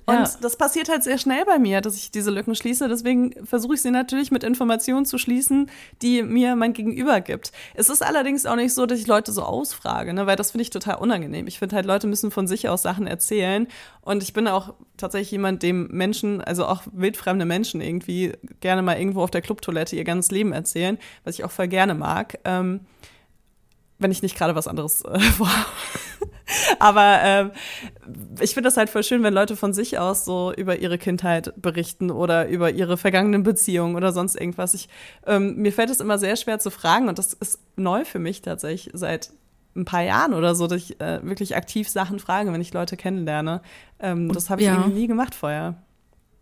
Und ja. das passiert halt sehr schnell bei mir, dass ich diese Lücken schließe. Deswegen versuche ich sie natürlich mit Informationen zu schließen, die mir mein Gegenüber gibt. Es ist allerdings auch nicht so, dass ich Leute so ausfrage, ne? weil das finde ich total unangenehm. Ich finde halt, Leute müssen von sich aus Sachen erzählen. Und ich bin auch tatsächlich jemand, dem Menschen, also auch wildfremde Menschen irgendwie gerne mal irgendwo auf der Clubtoilette ihr ganzes Leben erzählen, was ich auch voll gerne mag. Ähm, wenn ich nicht gerade was anderes äh, vorhabe. Aber ähm, ich finde das halt voll schön, wenn Leute von sich aus so über ihre Kindheit berichten oder über ihre vergangenen Beziehungen oder sonst irgendwas. Ich, ähm, mir fällt es immer sehr schwer zu fragen und das ist neu für mich tatsächlich seit ein paar Jahren oder so, dass ich äh, wirklich aktiv Sachen frage, wenn ich Leute kennenlerne. Ähm, das habe ich ja. irgendwie nie gemacht vorher.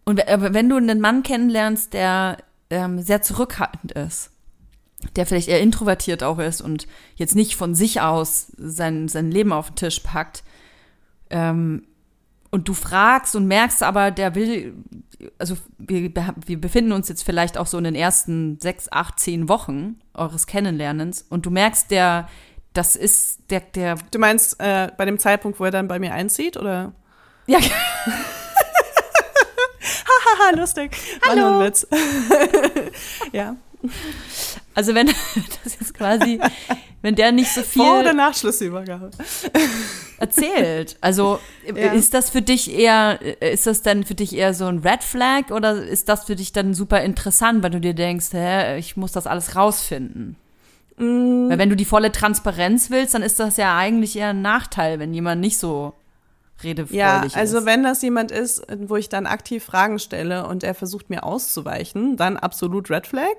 Und wenn du einen Mann kennenlernst, der ähm, sehr zurückhaltend ist, der vielleicht eher introvertiert auch ist und jetzt nicht von sich aus sein, sein Leben auf den Tisch packt, ähm, und du fragst und merkst aber, der will, also wir, wir befinden uns jetzt vielleicht auch so in den ersten sechs, acht, zehn Wochen eures Kennenlernens und du merkst, der, das ist der, der. Du meinst äh, bei dem Zeitpunkt, wo er dann bei mir einzieht, oder? Ja. Hahaha, lustig. Hallo. Witz. ja. Also wenn das ist quasi, wenn der nicht so viel Vor oder nach Schlussübergabe erzählt. Also ja. ist das für dich eher, ist das dann für dich eher so ein Red Flag oder ist das für dich dann super interessant, weil du dir denkst, hä, ich muss das alles rausfinden? Mm. Weil wenn du die volle Transparenz willst, dann ist das ja eigentlich eher ein Nachteil, wenn jemand nicht so redefreudig ja, also ist. wenn das jemand ist, wo ich dann aktiv Fragen stelle und er versucht mir auszuweichen, dann absolut Red Flag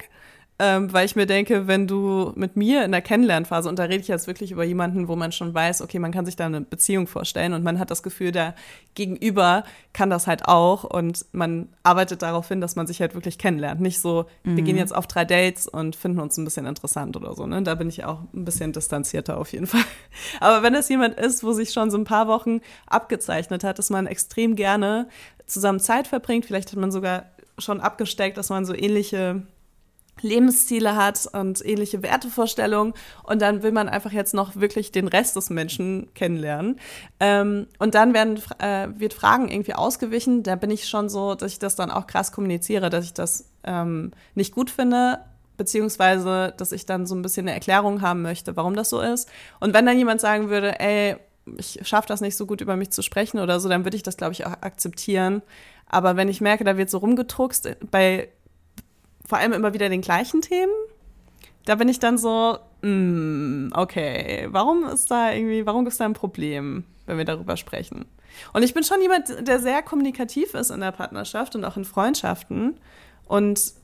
ähm, weil ich mir denke, wenn du mit mir in der Kennenlernphase, und da rede ich jetzt wirklich über jemanden, wo man schon weiß, okay, man kann sich da eine Beziehung vorstellen und man hat das Gefühl, der Gegenüber kann das halt auch und man arbeitet darauf hin, dass man sich halt wirklich kennenlernt. Nicht so, mhm. wir gehen mhm. jetzt auf drei Dates und finden uns ein bisschen interessant oder so. Ne? Da bin ich auch ein bisschen distanzierter auf jeden Fall. Aber wenn es jemand ist, wo sich schon so ein paar Wochen abgezeichnet hat, dass man extrem gerne zusammen Zeit verbringt, vielleicht hat man sogar schon abgesteckt, dass man so ähnliche Lebensziele hat und ähnliche Wertevorstellungen und dann will man einfach jetzt noch wirklich den Rest des Menschen kennenlernen. Ähm, und dann werden, äh, wird Fragen irgendwie ausgewichen. Da bin ich schon so, dass ich das dann auch krass kommuniziere, dass ich das ähm, nicht gut finde, beziehungsweise dass ich dann so ein bisschen eine Erklärung haben möchte, warum das so ist. Und wenn dann jemand sagen würde, ey, ich schaffe das nicht so gut über mich zu sprechen oder so, dann würde ich das, glaube ich, auch akzeptieren. Aber wenn ich merke, da wird so rumgedruckst bei vor allem immer wieder den gleichen Themen, da bin ich dann so, mm, okay, warum ist da irgendwie, warum ist da ein Problem, wenn wir darüber sprechen? Und ich bin schon jemand, der sehr kommunikativ ist in der Partnerschaft und auch in Freundschaften und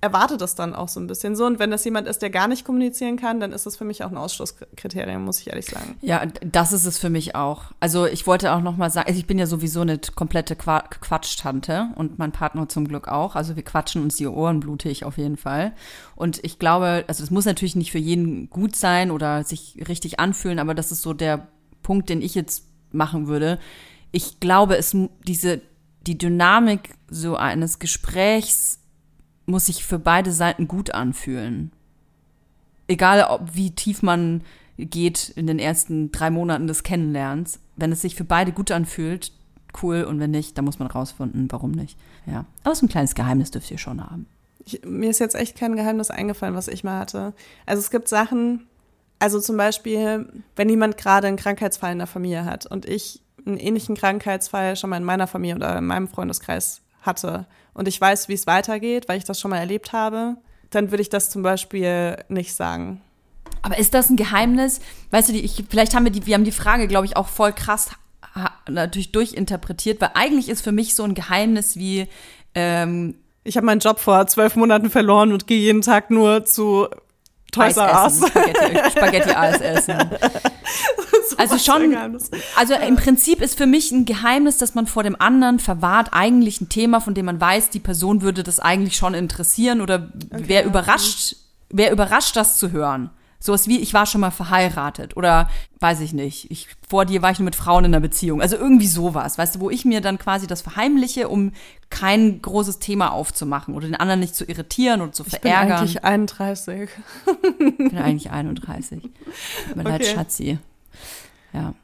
erwartet das dann auch so ein bisschen so. Und wenn das jemand ist, der gar nicht kommunizieren kann, dann ist das für mich auch ein Ausschlusskriterium, muss ich ehrlich sagen. Ja, das ist es für mich auch. Also ich wollte auch noch mal sagen, also ich bin ja sowieso eine komplette Qua Quatschtante und mein Partner zum Glück auch. Also wir quatschen uns die Ohren blutig auf jeden Fall. Und ich glaube, also es muss natürlich nicht für jeden gut sein oder sich richtig anfühlen, aber das ist so der Punkt, den ich jetzt machen würde. Ich glaube, es diese die Dynamik so eines Gesprächs muss sich für beide Seiten gut anfühlen. Egal, ob, wie tief man geht in den ersten drei Monaten des Kennenlernens. Wenn es sich für beide gut anfühlt, cool. Und wenn nicht, dann muss man rausfinden, warum nicht. Ja. Aber so ein kleines Geheimnis dürft ihr schon haben. Ich, mir ist jetzt echt kein Geheimnis eingefallen, was ich mal hatte. Also es gibt Sachen, also zum Beispiel, wenn jemand gerade einen Krankheitsfall in der Familie hat und ich einen ähnlichen Krankheitsfall schon mal in meiner Familie oder in meinem Freundeskreis hatte und ich weiß, wie es weitergeht, weil ich das schon mal erlebt habe, dann würde ich das zum Beispiel nicht sagen. Aber ist das ein Geheimnis? Weißt du, die, ich, vielleicht haben wir die, wir haben die Frage, glaube ich, auch voll krass natürlich durchinterpretiert, weil eigentlich ist für mich so ein Geheimnis wie ähm, ich habe meinen Job vor zwölf Monaten verloren und gehe jeden Tag nur zu Toys R Us. Spaghetti, Spaghetti Eis essen. also schon, also im Prinzip ist für mich ein Geheimnis, dass man vor dem anderen verwahrt eigentlich ein Thema, von dem man weiß, die Person würde das eigentlich schon interessieren oder okay, wäre überrascht, wäre überrascht, das zu hören. Sowas wie, ich war schon mal verheiratet oder weiß ich nicht, ich, vor dir war ich nur mit Frauen in einer Beziehung. Also irgendwie sowas, weißt du, wo ich mir dann quasi das verheimliche, um kein großes Thema aufzumachen oder den anderen nicht zu irritieren oder zu ich verärgern. Ich bin eigentlich 31. ich bin eigentlich 31. Tut mir okay. Schatzi. Ja.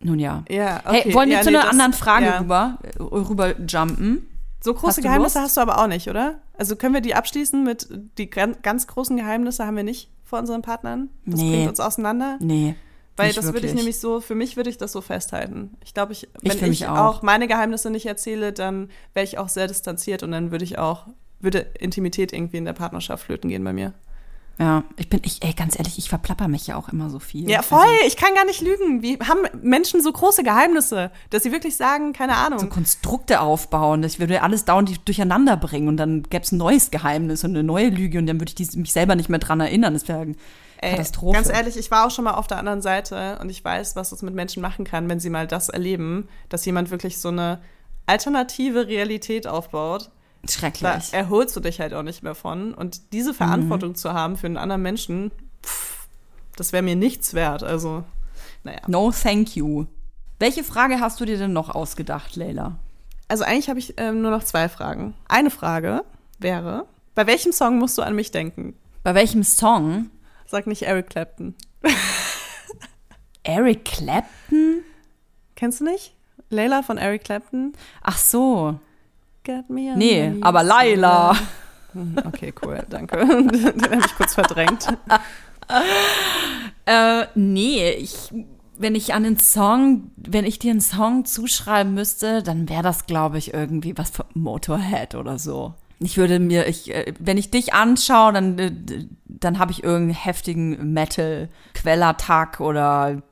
Nun ja. ja okay. Hey, wollen wir ja, zu nee, einer anderen Frage ja. rüber, äh, rüber jumpen? So große Hast Geheimnisse hast du aber auch nicht, oder? Also können wir die abschließen mit die ganz großen Geheimnisse haben wir nicht vor unseren Partnern? Das Nee. bringt uns auseinander? Nee. Weil das würde ich nämlich so, für mich würde ich das so festhalten. Ich glaube, ich, Ich wenn ich, mich auch. auch. meine Geheimnisse nicht erzähle, dann wäre ich auch sehr distanziert und dann würde ich auch, würde Intimität irgendwie in der Partnerschaft flöten gehen bei mir. Ja, ich bin, ich, ey, ganz ehrlich, ich verplapper mich ja auch immer so viel. Ja, voll, Also, ich kann gar nicht lügen. Wie haben Menschen so große Geheimnisse, dass sie wirklich sagen, keine Ahnung. so Konstrukte aufbauen, ich würde alles dauernd durcheinander bringen und dann gäbe es ein neues Geheimnis und eine neue Lüge und dann würde ich dies- mich selber nicht mehr dran erinnern. Das wäre Ey, Katastrophe. Ganz ehrlich, ich war auch schon mal auf der anderen Seite und ich weiß, was das mit Menschen machen kann, wenn sie mal das erleben, dass jemand wirklich so eine alternative Realität aufbaut. Da Schrecklich. erholst du dich halt auch nicht mehr von. Und diese Verantwortung zu haben für einen anderen Menschen, pff, das wäre mir nichts wert. Also, naja. No thank you. Welche Frage hast du dir denn noch ausgedacht, Leila? Also eigentlich habe ich ähm, nur noch zwei Fragen. Eine Frage wäre, bei welchem Song musst du an mich denken? Bei welchem Song? Sag nicht Eric Clapton. Eric Clapton? Kennst du nicht? Layla von Eric Clapton? Ach so. Get me Nee, my aber Laila. Okay, cool, danke. Den habe ich kurz verdrängt. Äh, nee, ich, wenn ich an den Song, wenn ich dir einen Song zuschreiben müsste, dann wäre das, glaube ich, irgendwie was von Motorhead oder so. Ich würde mir, ich, äh, wenn ich dich anschaue, dann, äh, dann habe ich irgendeinen heftigen Metal, Quellattack oder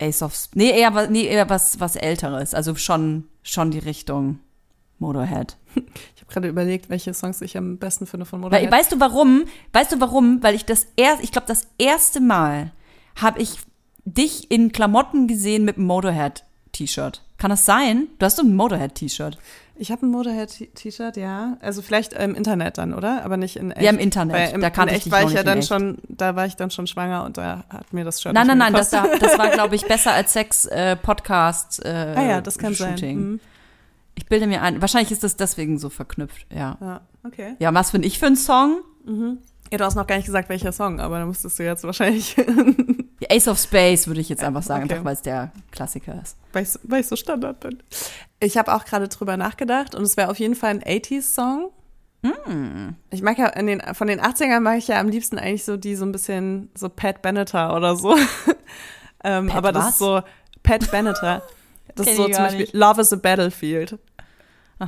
Ace of, nee, eher, was- nee, eher was, was Älteres. Also schon, schon die Richtung Motorhead. Ich habe gerade überlegt, welche Songs ich am besten finde von Weil, Motorhead. weißt du warum? Weißt du warum? Weil ich das erst, ich glaube, das erste Mal habe ich dich in Klamotten gesehen mit einem Motorhead-T-Shirt. Kann das sein? Du hast doch ein Motorhead-T-Shirt. Ich habe ein Motorhead-T-Shirt, ja. Also vielleicht im Internet dann, oder? Aber nicht in echt. Ja, im Internet. Weil im, Da kannte in ich echt dich war ich ja dann schon, da war ich dann schon schwanger und da hat mir das Shirt Nein, nein, nein, das, das war, glaube ich, besser als Sex äh, äh, Ah ja, das kann Shooting. sein. Mhm. Ich bilde mir ein, wahrscheinlich ist das deswegen so verknüpft, ja. Ja, okay. Ja, was bin ich für ein Song? Ja, du hast noch gar nicht gesagt, welcher Song, aber da musstest du jetzt wahrscheinlich, Ja, Ace of Space würde ich jetzt einfach sagen, Okay. einfach weil es der Klassiker ist. weil ich, so- weil ich so Standard bin. Ich habe auch gerade drüber nachgedacht und es wäre auf jeden Fall ein 80s-Song. Hm. Ich mag ja in den, von den 80ern mag ich ja am liebsten eigentlich so die so ein bisschen so Pat Benatar oder so. ähm, Pat aber das was? ist so Pat Benatar. Das ist so zum Beispiel nicht. Love is a Battlefield.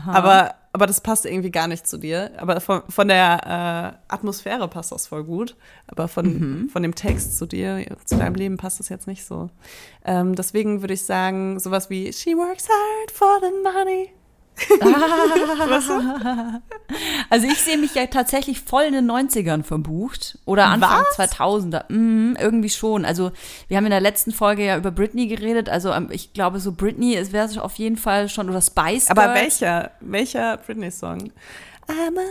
Aber, aber das passt irgendwie gar nicht zu dir. Aber von, von der äh, Atmosphäre passt das voll gut. Aber von, Mhm. von dem Text zu dir, zu deinem Leben passt das jetzt nicht so. Ähm, deswegen würde ich sagen, sowas wie She works hard for the money. Also ich sehe mich ja tatsächlich voll in den 90ern verbucht oder Anfang Was? 2000er. Mhm, irgendwie schon. Also wir haben in der letzten Folge ja über Britney geredet. Also ähm, ich glaube so Britney, es wäre auf jeden Fall schon oder Spice Aber Girls. welcher? Welcher Britney-Song? I'm a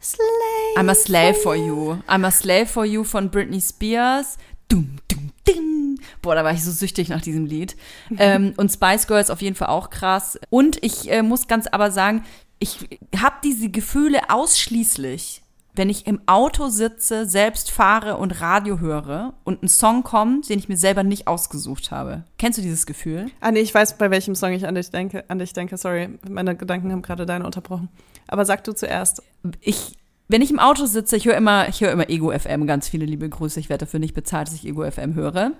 slave. I'm a slave for you. I'm a slave for you von Britney Spears. Dum, dum, ding. Boah, da war ich so süchtig nach diesem Lied. ähm, und Spice Girls auf jeden Fall auch krass. Und ich äh, muss ganz aber sagen, ich habe diese Gefühle ausschließlich, wenn ich im Auto sitze, selbst fahre und Radio höre und ein Song kommt, den ich mir selber nicht ausgesucht habe. Kennst du dieses Gefühl? Ah nee, ich weiß, bei welchem Song ich an dich denke. An dich denke. Sorry, meine Gedanken haben gerade deine unterbrochen. Aber sag du zuerst. ich, wenn ich im Auto sitze, ich höre immer, ich höre immer Ego FM, ganz viele liebe Grüße. Ich werde dafür nicht bezahlt, dass ich Ego FM höre.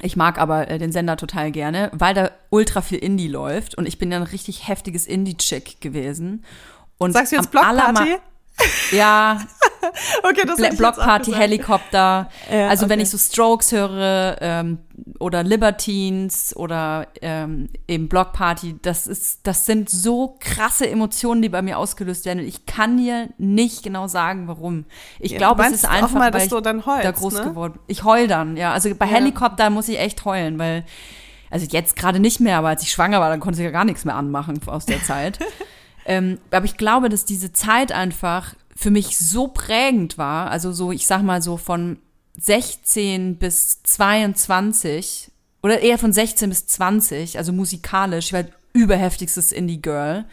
Ich mag aber äh, den Sender total gerne, weil da ultra viel Indie läuft und ich bin ja ein richtig heftiges Indie-Chick gewesen. Und Sagst du jetzt Blockparty? Ja, Okay, das jetzt Blockparty. Helikopter. Ja, also wenn okay. ich so Strokes höre ähm, oder Libertines oder ähm, eben Blockparty, das ist, das sind so krasse Emotionen, die bei mir ausgelöst werden. Und ich kann dir nicht genau sagen, warum. Ich Ja, glaube, es ist einfach, mal, dass weil du ich dann heulst, da groß ne? geworden. Ich heul dann, ja. Also bei Ja. Helikopter muss ich echt heulen, weil also jetzt gerade nicht mehr, aber als ich schwanger war, dann konnte ich ja gar nichts mehr anmachen aus der Zeit. ähm, aber ich glaube, dass diese Zeit einfach für mich so prägend war. Also so, ich sag mal so von 16 bis 22 oder eher von 16 bis 20, also musikalisch. Ich war überheftigstes Indie-Girl.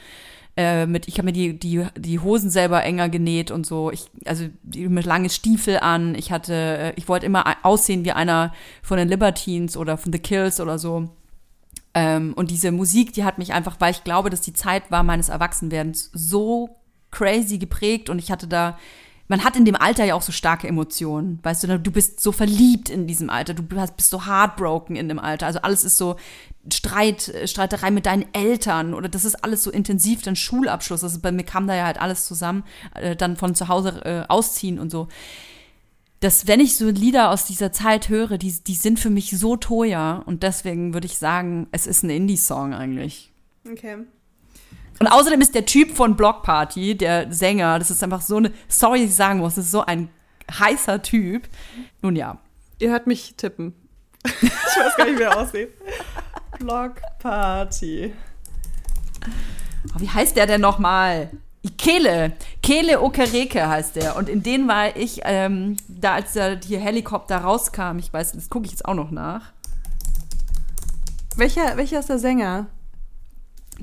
Äh, mit, ich habe mir die, die, die Hosen selber enger genäht und so. Ich, also mit lange Stiefel an. Ich hatte, äh, ich wollte immer aussehen wie einer von den Libertines oder von The Kills oder so. Ähm, und diese Musik, die hat mich einfach, weil ich glaube, dass die Zeit war meines Erwachsenwerdens so crazy geprägt und ich hatte da, man hat in dem Alter ja auch so starke Emotionen, weißt du, du bist so verliebt in diesem Alter, du bist so heartbroken in dem Alter, also alles ist so Streit, äh, Streiterei mit deinen Eltern oder das ist alles so intensiv, dann Schulabschluss, also bei mir kam da ja halt alles zusammen, äh, dann von zu Hause äh, ausziehen und so dass wenn ich so Lieder aus dieser Zeit höre, die, die sind für mich so teuer und deswegen würde ich sagen, es ist ein Indie-Song eigentlich. Okay. Und außerdem ist der Typ von Block Party, der Sänger, das ist einfach so eine, sorry, dass ich sagen muss, das ist so ein heißer Typ. Nun ja. Ihr hört mich tippen. ich weiß gar nicht, wie er aussieht. Blockparty. Oh, wie heißt der denn nochmal? Kele. Kele Okereke heißt der. Und in den war ich, ähm, da als der hier Helikopter rauskam, ich weiß, das gucke ich jetzt auch noch nach. Welcher, welcher ist der Sänger?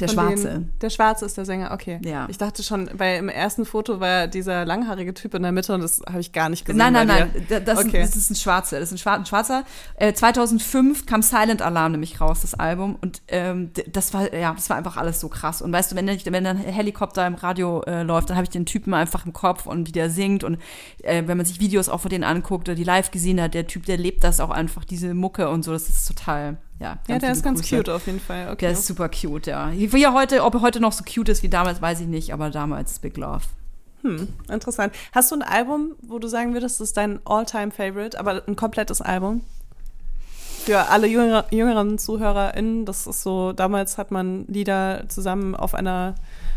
Der Von Schwarze. Den, der Schwarze ist der Sänger, okay. Ja. Ich dachte schon, weil im ersten Foto war dieser langhaarige Typ in der Mitte und das habe ich gar nicht gesehen. Nein, nein, nein, das, Okay. das ist ein Schwarzer. Das ist ein Schwarzer. Ein Schwarzer. Äh, 2005 kam Silent Alarm nämlich raus, das Album. Und ähm, das war, ja, das war einfach alles so krass. Und weißt du, wenn, wenn dann ein Helikopter im Radio äh, läuft, dann habe ich den Typen einfach im Kopf und wie der singt. Und äh, wenn man sich Videos auch von denen anguckt oder die live gesehen hat, der Typ, der lebt das auch einfach, diese Mucke und so. Das ist total, ja. Ja, der ist ganz Grüße. cute auf jeden Fall. Okay. Der ist super cute, ja. Wie er heute, ob er heute noch so cute ist wie damals, weiß ich nicht, aber damals Big Love. hm, interessant. Hast du ein Album, wo du sagen würdest, das ist dein All-Time-Favorite, aber ein komplettes Album? Für alle jüngere, jüngeren ZuhörerInnen, das ist so, damals hat man Lieder zusammen auf einer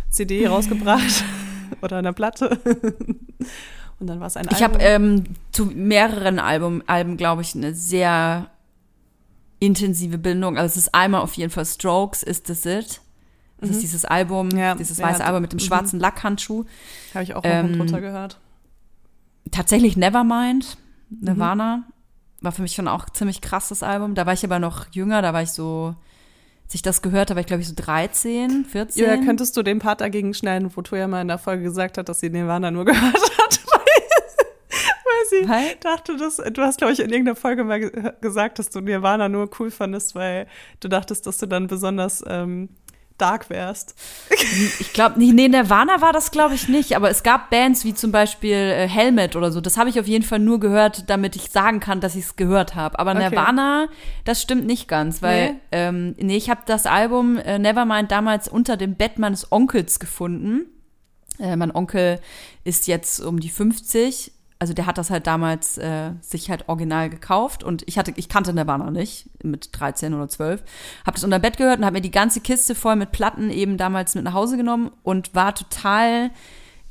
CD rausgebracht oder einer Platte. Und dann war es ein Ich habe Album. ähm, zu mehreren Album, Alben, glaube ich, eine sehr intensive Bindung. Also es ist einmal auf jeden Fall Strokes, Is This It? Das ist dieses Album, Mhm. Ja, dieses ja, weiße d- Album mit dem mhm. schwarzen Lackhandschuh. Habe ich auch ähm, drunter gehört. Tatsächlich Nevermind, Nirvana, Mhm. war für mich schon auch ziemlich krass, das Album. Da war ich aber noch jünger, da war ich so, als ich das gehört habe, war ich glaube ich so 13, 14. Julia, könntest du den Part dagegen schneiden, wo Toya mal in der Folge gesagt hat, dass sie Nirvana nur gehört hat? Sie Weil? dachte, dass, du hast, glaube ich, in irgendeiner Folge mal ge gesagt, dass du Nirvana nur cool fandest, weil du dachtest, dass du dann besonders ähm, dark wärst. Ich glaube, nee, nee, Nirvana war das, glaube ich, nicht. Aber es gab Bands wie zum Beispiel äh, Helmet oder so. Das habe ich auf jeden Fall nur gehört, damit ich sagen kann, dass ich es gehört habe. Aber Okay. Nirvana, das stimmt nicht ganz, weil Nee? ähm, nee, ich habe das Album äh, Nevermind damals unter dem Bett meines Onkels gefunden. Äh, mein Onkel ist jetzt um die 50. Also der hat das halt damals äh, sich halt original gekauft und ich hatte, ich kannte Nirvana nicht mit 13 oder 12. Hab das unter Bett gehört und habe mir die ganze Kiste voll mit Platten eben damals mit nach Hause genommen und war total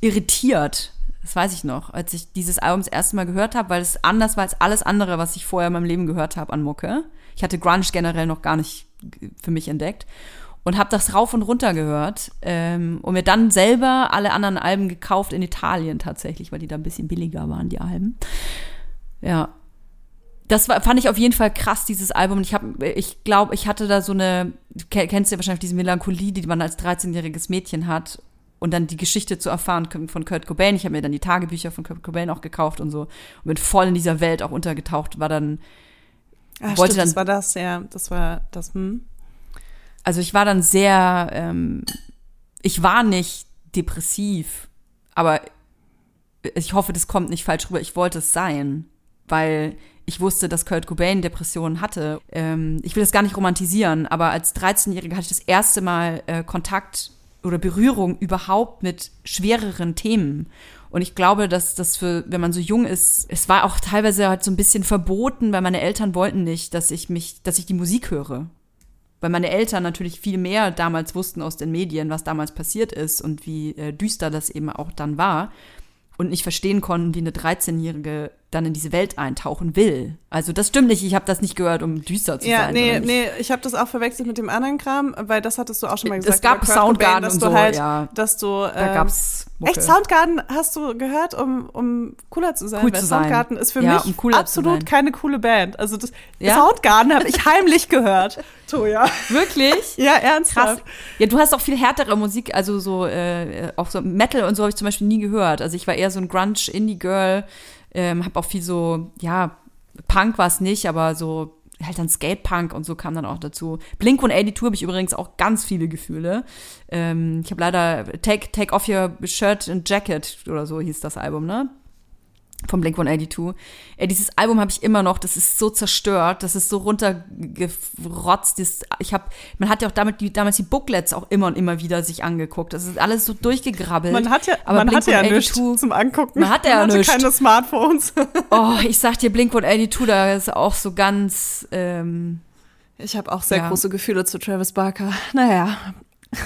irritiert. Das weiß ich noch, als ich dieses Album das erste Mal gehört habe, weil es anders war als alles andere, was ich vorher in meinem Leben gehört habe an Mucke. Ich hatte Grunge generell noch gar nicht für mich entdeckt und habe das rauf und runter gehört ähm, und mir dann selber alle anderen Alben gekauft in Italien tatsächlich, weil die da ein bisschen billiger waren, die Alben. Ja. Das war, fand ich auf jeden Fall krass, dieses Album. Und ich habe, ich glaube, ich hatte da so eine, du ke- kennst ja wahrscheinlich diese Melancholie, die man als 13-jähriges Mädchen hat. Und dann die Geschichte zu erfahren von Kurt Cobain. Ich habe mir dann die Tagebücher von Kurt Cobain auch gekauft und so. Und bin voll in dieser Welt auch untergetaucht. War dann, Ah, Wollte stimmt, dann- das war das, ja. Das war das, hm. Also ich war dann sehr, ähm, ich war nicht depressiv, aber ich hoffe, das kommt nicht falsch rüber. Ich wollte es sein, weil ich wusste, dass Kurt Cobain Depressionen hatte. Ähm, ich will das gar nicht romantisieren, aber als 13-Jährige hatte ich das erste Mal äh, Kontakt oder Berührung überhaupt mit schwereren Themen. Und ich glaube, dass das für, wenn man so jung ist, es war auch teilweise halt so ein bisschen verboten, weil meine Eltern wollten nicht, dass ich mich, dass ich die Musik höre weil meine Eltern natürlich viel mehr damals wussten aus den Medien, was damals passiert ist und wie äh, düster das eben auch dann war und nicht verstehen konnten, wie eine 13-Jährige dann in diese Welt eintauchen will. Also das stimmt nicht, ich habe das nicht gehört, um düster zu Ja, sein. nee, sondern ich- nee, ich habe das auch verwechselt mit dem anderen Kram, weil das hattest du auch schon mal Es gesagt. gab über Kurt Soundgarden Cobain, dass und du so, halt, ja. dass du Da ähm, gab's Mucke. Echt, Soundgarden hast du gehört, um, um cooler zu sein? Cool Weil zu sein. Soundgarden ist für Ja, mich um absolut sein. keine coole Band. Also das Ja? Soundgarden habe ich heimlich gehört. Toja. Wirklich? Ja, Krass. ernsthaft. Ja, du hast auch viel härtere Musik, also so, äh, auch so Metal und so habe ich zum Beispiel nie gehört. Also ich war eher so ein Grunge-Indie-Girl, ähm, habe auch viel so, ja, Punk war es nicht, aber so halt dann Skatepunk und so kam dann auch dazu. Blink 182 habe ich übrigens auch ganz viele Gefühle. Ähm, ich habe leider Take, Take Off Your Shirt and Jacket oder so hieß das Album, ne? Vom Blink 182. Ey, dieses Album habe ich immer noch, das ist so zerstört, das ist so runtergerotzt. Das, ich habe, man hat ja auch damit die, damals die Booklets auch immer und immer wieder sich angeguckt. Das ist alles so durchgegrabbelt. Man hat ja, Aber man hatte ja nichts 182 zum Angucken. Man hatte ja hatte nichts. keine Smartphones. Oh, ich sag dir, Blink 182, da ist auch so ganz, ähm, Ich habe auch sehr Ja. große Gefühle zu Travis Barker. Naja.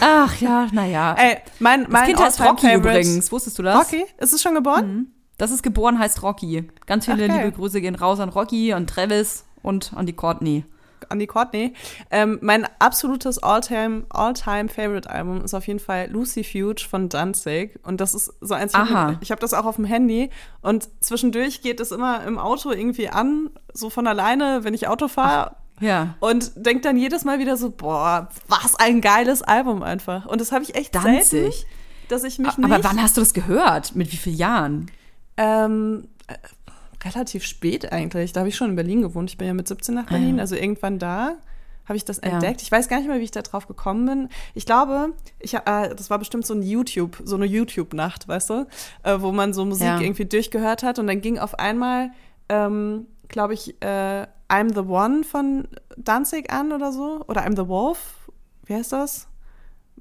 ach ja, naja. Ey, mein, das mein Kind heißt Rocky übrigens, wusstest du das? Rocky? Ist es schon geboren? Das ist geboren, heißt Rocky. Ganz viele Ach, liebe Grüße gehen raus an Rocky, an Travis und an die Courtney. an die Courtney. Ähm, mein absolutes All-Time All-Time Favorite Album ist auf jeden Fall Lucy Fuge von Danzig und das ist so eins. Aha. Ich habe das auch auf dem Handy und zwischendurch geht es immer im Auto irgendwie an, so von alleine, wenn ich Auto fahre. Ja. Und denk dann jedes Mal wieder so, boah, was ein geiles Album einfach. Und das habe ich echt selten, Danzig. dass ich mich Aber nicht wann hast du das gehört? Mit wie vielen Jahren? Ähm, äh, relativ spät eigentlich. Da habe ich schon in Berlin gewohnt. Ich bin ja mit 17 nach Berlin, Ah, ja. also irgendwann da habe ich das Ja. entdeckt. Ich weiß gar nicht mehr, wie ich da drauf gekommen bin. Ich glaube, ich, äh, das war bestimmt so ein YouTube, so eine YouTube-Nacht, weißt du, äh, wo man so Musik Ja. irgendwie durchgehört hat und dann ging auf einmal, ähm, glaube ich, äh, I'm the One von Danzig an oder so oder I'm the Wolf. Wie heißt das?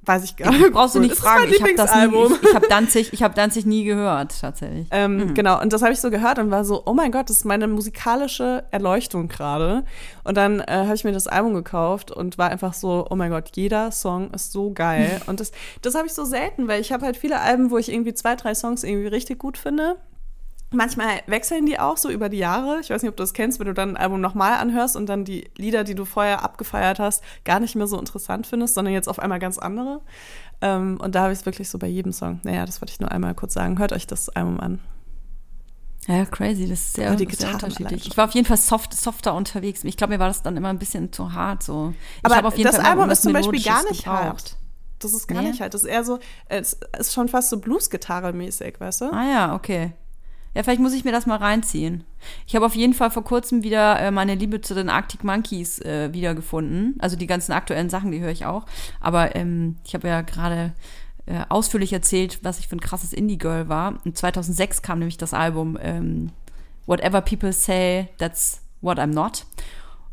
Weiß ich gar nicht. Brauchst du nicht Das fragen. Ich habe das nie, Lieblingsalbum. ich, ich habe Danzig, ich habe Danzig nie gehört tatsächlich. Ähm, Genau, und das habe ich so gehört und war so, oh mein Gott, das ist meine musikalische Erleuchtung gerade. Und dann äh, habe ich mir das Album gekauft und war einfach so, oh mein Gott, jeder Song ist so geil. und das, das habe ich so selten, weil ich habe halt viele Alben, wo ich irgendwie zwei, drei Songs irgendwie richtig gut finde. Manchmal wechseln die auch so über die Jahre. Ich weiß nicht, ob du das kennst, wenn du dann ein Album nochmal anhörst und dann die Lieder, die du vorher abgefeiert hast, gar nicht mehr so interessant findest, sondern jetzt auf einmal ganz andere. Ähm, und da habe ich es wirklich so bei jedem Song. Naja, das wollte ich nur einmal kurz sagen. Hört euch das Album an. Ja, crazy, das ist sehr, die sehr Gitarren unterschiedlich. Ich war auf jeden Fall soft, softer unterwegs. Ich glaube, mir war das dann immer ein bisschen zu hart so. Ich Aber auf jeden das Fall Album ist zum Beispiel gar nicht gebraucht. hart. Das ist gar Nee? nicht halt. Das ist eher so, es ist schon fast so Blues-Gitarre-mäßig, weißt du? Ah ja, okay. Ja, vielleicht muss ich mir das mal reinziehen. Ich habe auf jeden Fall vor kurzem wieder äh, meine Liebe zu den Arctic Monkeys äh, wiedergefunden. Also die ganzen aktuellen Sachen, die höre ich auch. Aber ähm, ich habe ja gerade äh, ausführlich erzählt, was ich für ein krasses Indie-Girl war. Und 2006 kam nämlich das Album ähm, Whatever People Say, That's What I'm Not.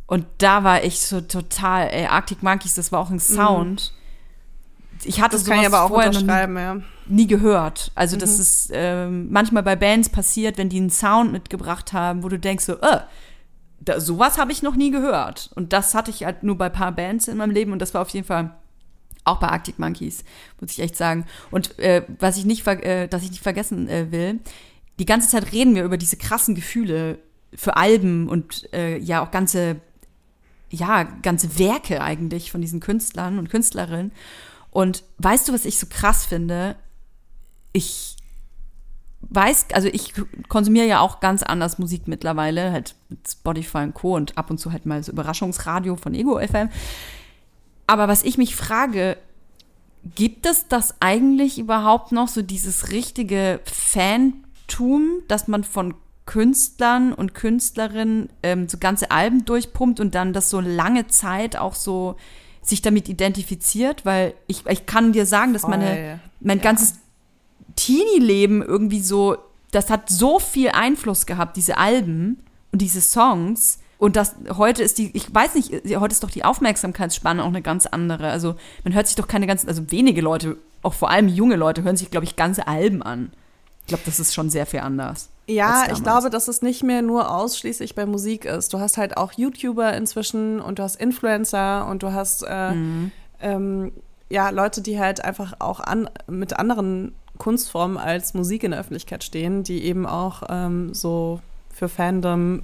Und da war ich so total, ey, Arctic Monkeys, das war auch ein Sound. Mhm. Ich hatte das kann ich aber auch unterschreiben, nie, ja. nie gehört. Also mhm. das ist ähm, manchmal bei Bands passiert, wenn die einen Sound mitgebracht haben, wo du denkst so, äh, da, sowas habe ich noch nie gehört. Und das hatte ich halt nur bei ein paar Bands in meinem Leben und das war auf jeden Fall auch bei Arctic Monkeys, muss ich echt sagen. Und äh, was ich nicht, äh, dass ich nicht vergessen äh, will, die ganze Zeit reden wir über diese krassen Gefühle für Alben und äh, ja auch ganze ja, ganze Werke eigentlich von diesen Künstlern und Künstlerinnen. Und weißt du, was ich so krass finde? Ich weiß, also ich konsumiere ja auch ganz anders Musik mittlerweile, halt mit Spotify und Co. und ab und zu halt mal so Überraschungsradio von Ego FM. Aber was ich mich frage, gibt es das eigentlich überhaupt noch so dieses richtige Fantum, dass man von Künstlern und Künstlerinnen ähm, so ganze Alben durchpumpt und dann das so lange Zeit auch so sich damit identifiziert, weil ich, ich kann dir sagen, dass meine, mein ja. ganzes Teenie-Leben irgendwie so, das hat so viel Einfluss gehabt, diese Alben und diese Songs. Und das heute ist die, ich weiß nicht, heute ist doch die Aufmerksamkeitsspanne auch eine ganz andere. Also man hört sich doch keine ganzen, also wenige Leute, auch vor allem junge Leute, hören sich, glaube ich, ganze Alben an. Ich glaube, das ist schon sehr viel anders. Ja, ich glaube, dass es nicht mehr nur ausschließlich bei Musik ist. Du hast halt auch YouTuber inzwischen und du hast Influencer und du hast äh, mhm. ähm, ja Leute, die halt einfach auch an, mit anderen Kunstformen als Musik in der Öffentlichkeit stehen, die eben auch ähm, so für Fandom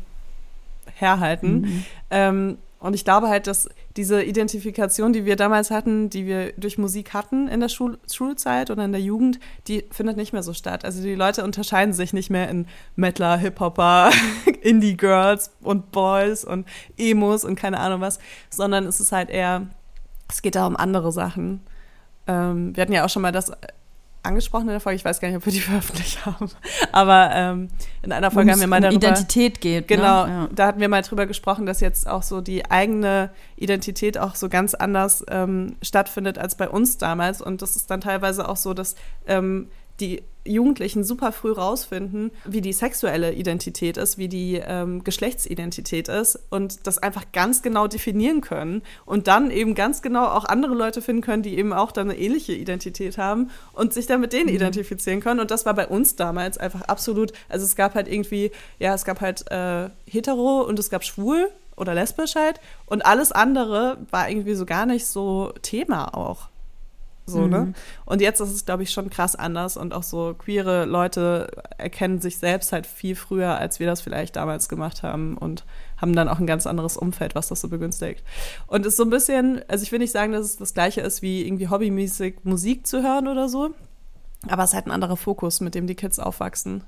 herhalten. Mhm. Ähm, und ich glaube halt, dass diese Identifikation, die wir damals hatten, die wir durch Musik hatten in der Schul Schulzeit oder in der Jugend, die findet nicht mehr so statt. Also die Leute unterscheiden sich nicht mehr in Metaler, Hip-Hopper, Indie-Girls und Boys und Emos und keine Ahnung was, sondern es ist halt eher, es geht da um andere Sachen. Ähm, wir hatten ja auch schon mal das angesprochen in der Folge. Ich weiß gar nicht, ob wir die veröffentlicht haben. Aber ähm, in einer Folge haben wir mal um darüber. Identität geht. Ne? Genau, ne? ja. da hatten wir mal drüber gesprochen, dass jetzt auch so die eigene Identität auch so ganz anders ähm, stattfindet als bei uns damals. Und das ist dann teilweise auch so, dass ähm, die Jugendlichen super früh rausfinden, wie die sexuelle Identität ist, wie die ähm, Geschlechtsidentität ist und das einfach ganz genau definieren können und dann eben ganz genau auch andere Leute finden können, die eben auch dann eine ähnliche Identität haben und sich dann mit denen mhm. identifizieren können. Und das war bei uns damals einfach absolut, also es gab halt irgendwie, ja, es gab halt äh, hetero und es gab schwul oder lesbisch halt und alles andere war irgendwie so gar nicht so Thema auch. So, ne? mhm. ne? Und jetzt ist es, glaube ich, schon krass anders und auch so queere Leute erkennen sich selbst halt viel früher, als wir das vielleicht damals gemacht haben und haben dann auch ein ganz anderes Umfeld, was das so begünstigt. Und es ist so ein bisschen, also ich will nicht sagen, dass es das gleiche ist, wie irgendwie hobbymäßig Musik zu hören oder so, aber es ist halt ein anderer Fokus, mit dem die Kids aufwachsen.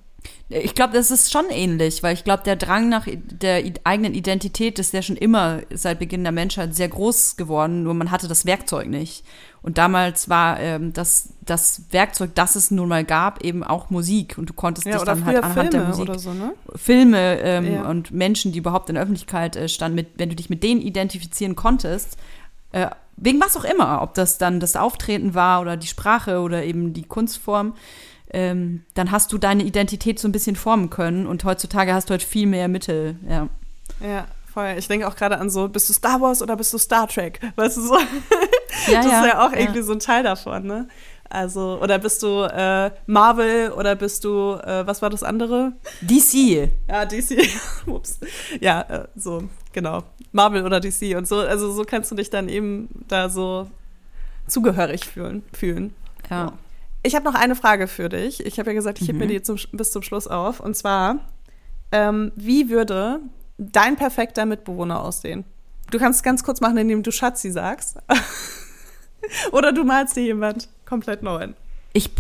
Ich glaube, das ist schon ähnlich, weil ich glaube, der Drang nach der eigenen Identität ist ja schon immer seit Beginn der Menschheit sehr groß geworden, nur man hatte das Werkzeug nicht. Und damals war ähm, das, das Werkzeug, das es nun mal gab, eben auch Musik. Und du konntest ja, dich dann halt anhand Filme der Musik. So, ne? Filme ähm, ja. und Menschen, die überhaupt in der Öffentlichkeit äh, standen, mit, wenn du dich mit denen identifizieren konntest, äh, wegen was auch immer, ob das dann das Auftreten war oder die Sprache oder eben die Kunstform, ähm, dann hast du deine Identität so ein bisschen formen können. Und heutzutage hast du halt viel mehr Mittel, ja. Ja, voll. Ich denke auch gerade an so, bist du Star Wars oder bist du Star Trek? Weißt du so? Ja, das ja, ist ja auch irgendwie ja. so ein Teil davon, ne? Also, oder bist du äh, Marvel oder bist du, äh, was war das andere? DC. Ja, DC. Ups. Ja, äh, so, genau. Marvel oder DC und so. Also, so kannst du dich dann eben da so zugehörig fühlen. fühlen. Ja. So. Ich habe noch eine Frage für dich. Ich habe ja gesagt, ich mhm. hebe mir die zum, bis zum Schluss auf. Und zwar, ähm, wie würde dein perfekter Mitbewohner aussehen? Du kannst es ganz kurz machen, indem du Schatzi sagst. Oder du malst dir jemand komplett neuen. Ich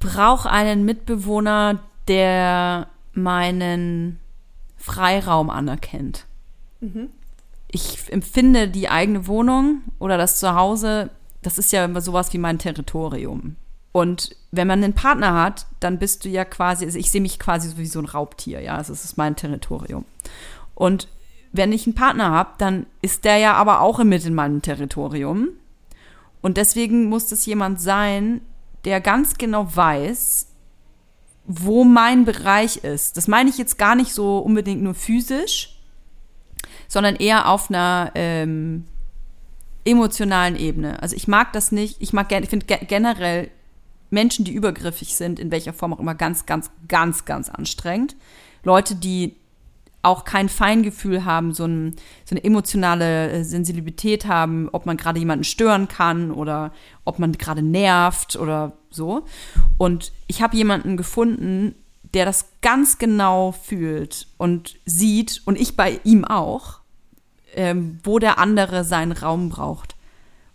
brauche einen Mitbewohner, der meinen Freiraum anerkennt. Mhm. Ich empfinde die eigene Wohnung oder das Zuhause, das ist ja immer sowas wie mein Territorium. Und wenn man einen Partner hat, dann bist du ja quasi, also ich sehe mich quasi so wie so ein Raubtier, ja, also es ist mein Territorium. Und wenn ich einen Partner habe, dann ist der ja aber auch mit in meinem Territorium. Und deswegen muss es jemand sein, der ganz genau weiß, wo mein Bereich ist. Das meine ich jetzt gar nicht so unbedingt nur physisch, sondern eher auf einer ähm, emotionalen Ebene. Also ich mag das nicht. Ich mag ich finde generell Menschen, die übergriffig sind, in welcher Form auch immer, ganz, ganz, ganz, ganz anstrengend. Leute, die auch kein Feingefühl haben, so, ein, so eine emotionale äh, Sensibilität haben, ob man gerade jemanden stören kann oder ob man gerade nervt oder so. Und ich habe jemanden gefunden, der das ganz genau fühlt und sieht und ich bei ihm auch, ähm, wo der andere seinen Raum braucht.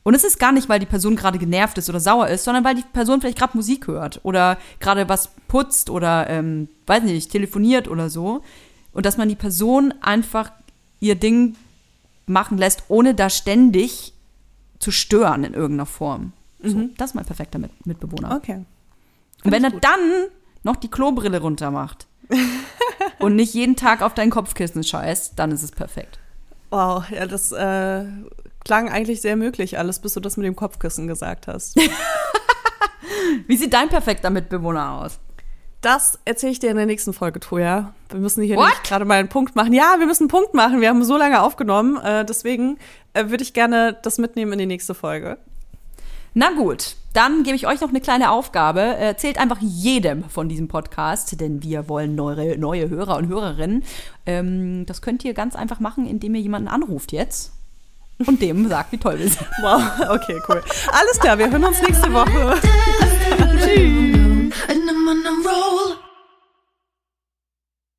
Und es ist gar nicht, weil die Person gerade genervt ist oder sauer ist, sondern weil die Person vielleicht gerade Musik hört oder gerade was putzt oder, ähm, weiß nicht, telefoniert oder so und dass man die Person einfach ihr Ding machen lässt, ohne da ständig zu stören in irgendeiner Form. So, mhm. Das ist mein perfekter Mit Mitbewohner. Okay. und wenn er gut. dann noch die Klobrille runter macht und nicht jeden Tag auf dein Kopfkissen scheißt, dann ist es perfekt. Wow, ja, das äh, klang eigentlich sehr möglich alles, bis du das mit dem Kopfkissen gesagt hast. Wie sieht dein perfekter Mitbewohner aus? Das erzähle ich dir in der nächsten Folge, Toja. Wir müssen hier gerade mal einen Punkt machen. Ja, wir müssen einen Punkt machen. Wir haben so lange aufgenommen. Äh, deswegen äh, würde ich gerne das mitnehmen in die nächste Folge. Na gut, dann gebe ich euch noch eine kleine Aufgabe. Erzählt einfach jedem von diesem Podcast, denn wir wollen neue, neue Hörer und Hörerinnen. Ähm, das könnt ihr ganz einfach machen, indem ihr jemanden anruft jetzt und dem sagt, wie toll wir sind. Wow, okay, cool. Alles klar, wir hören uns nächste Woche. Tschüss.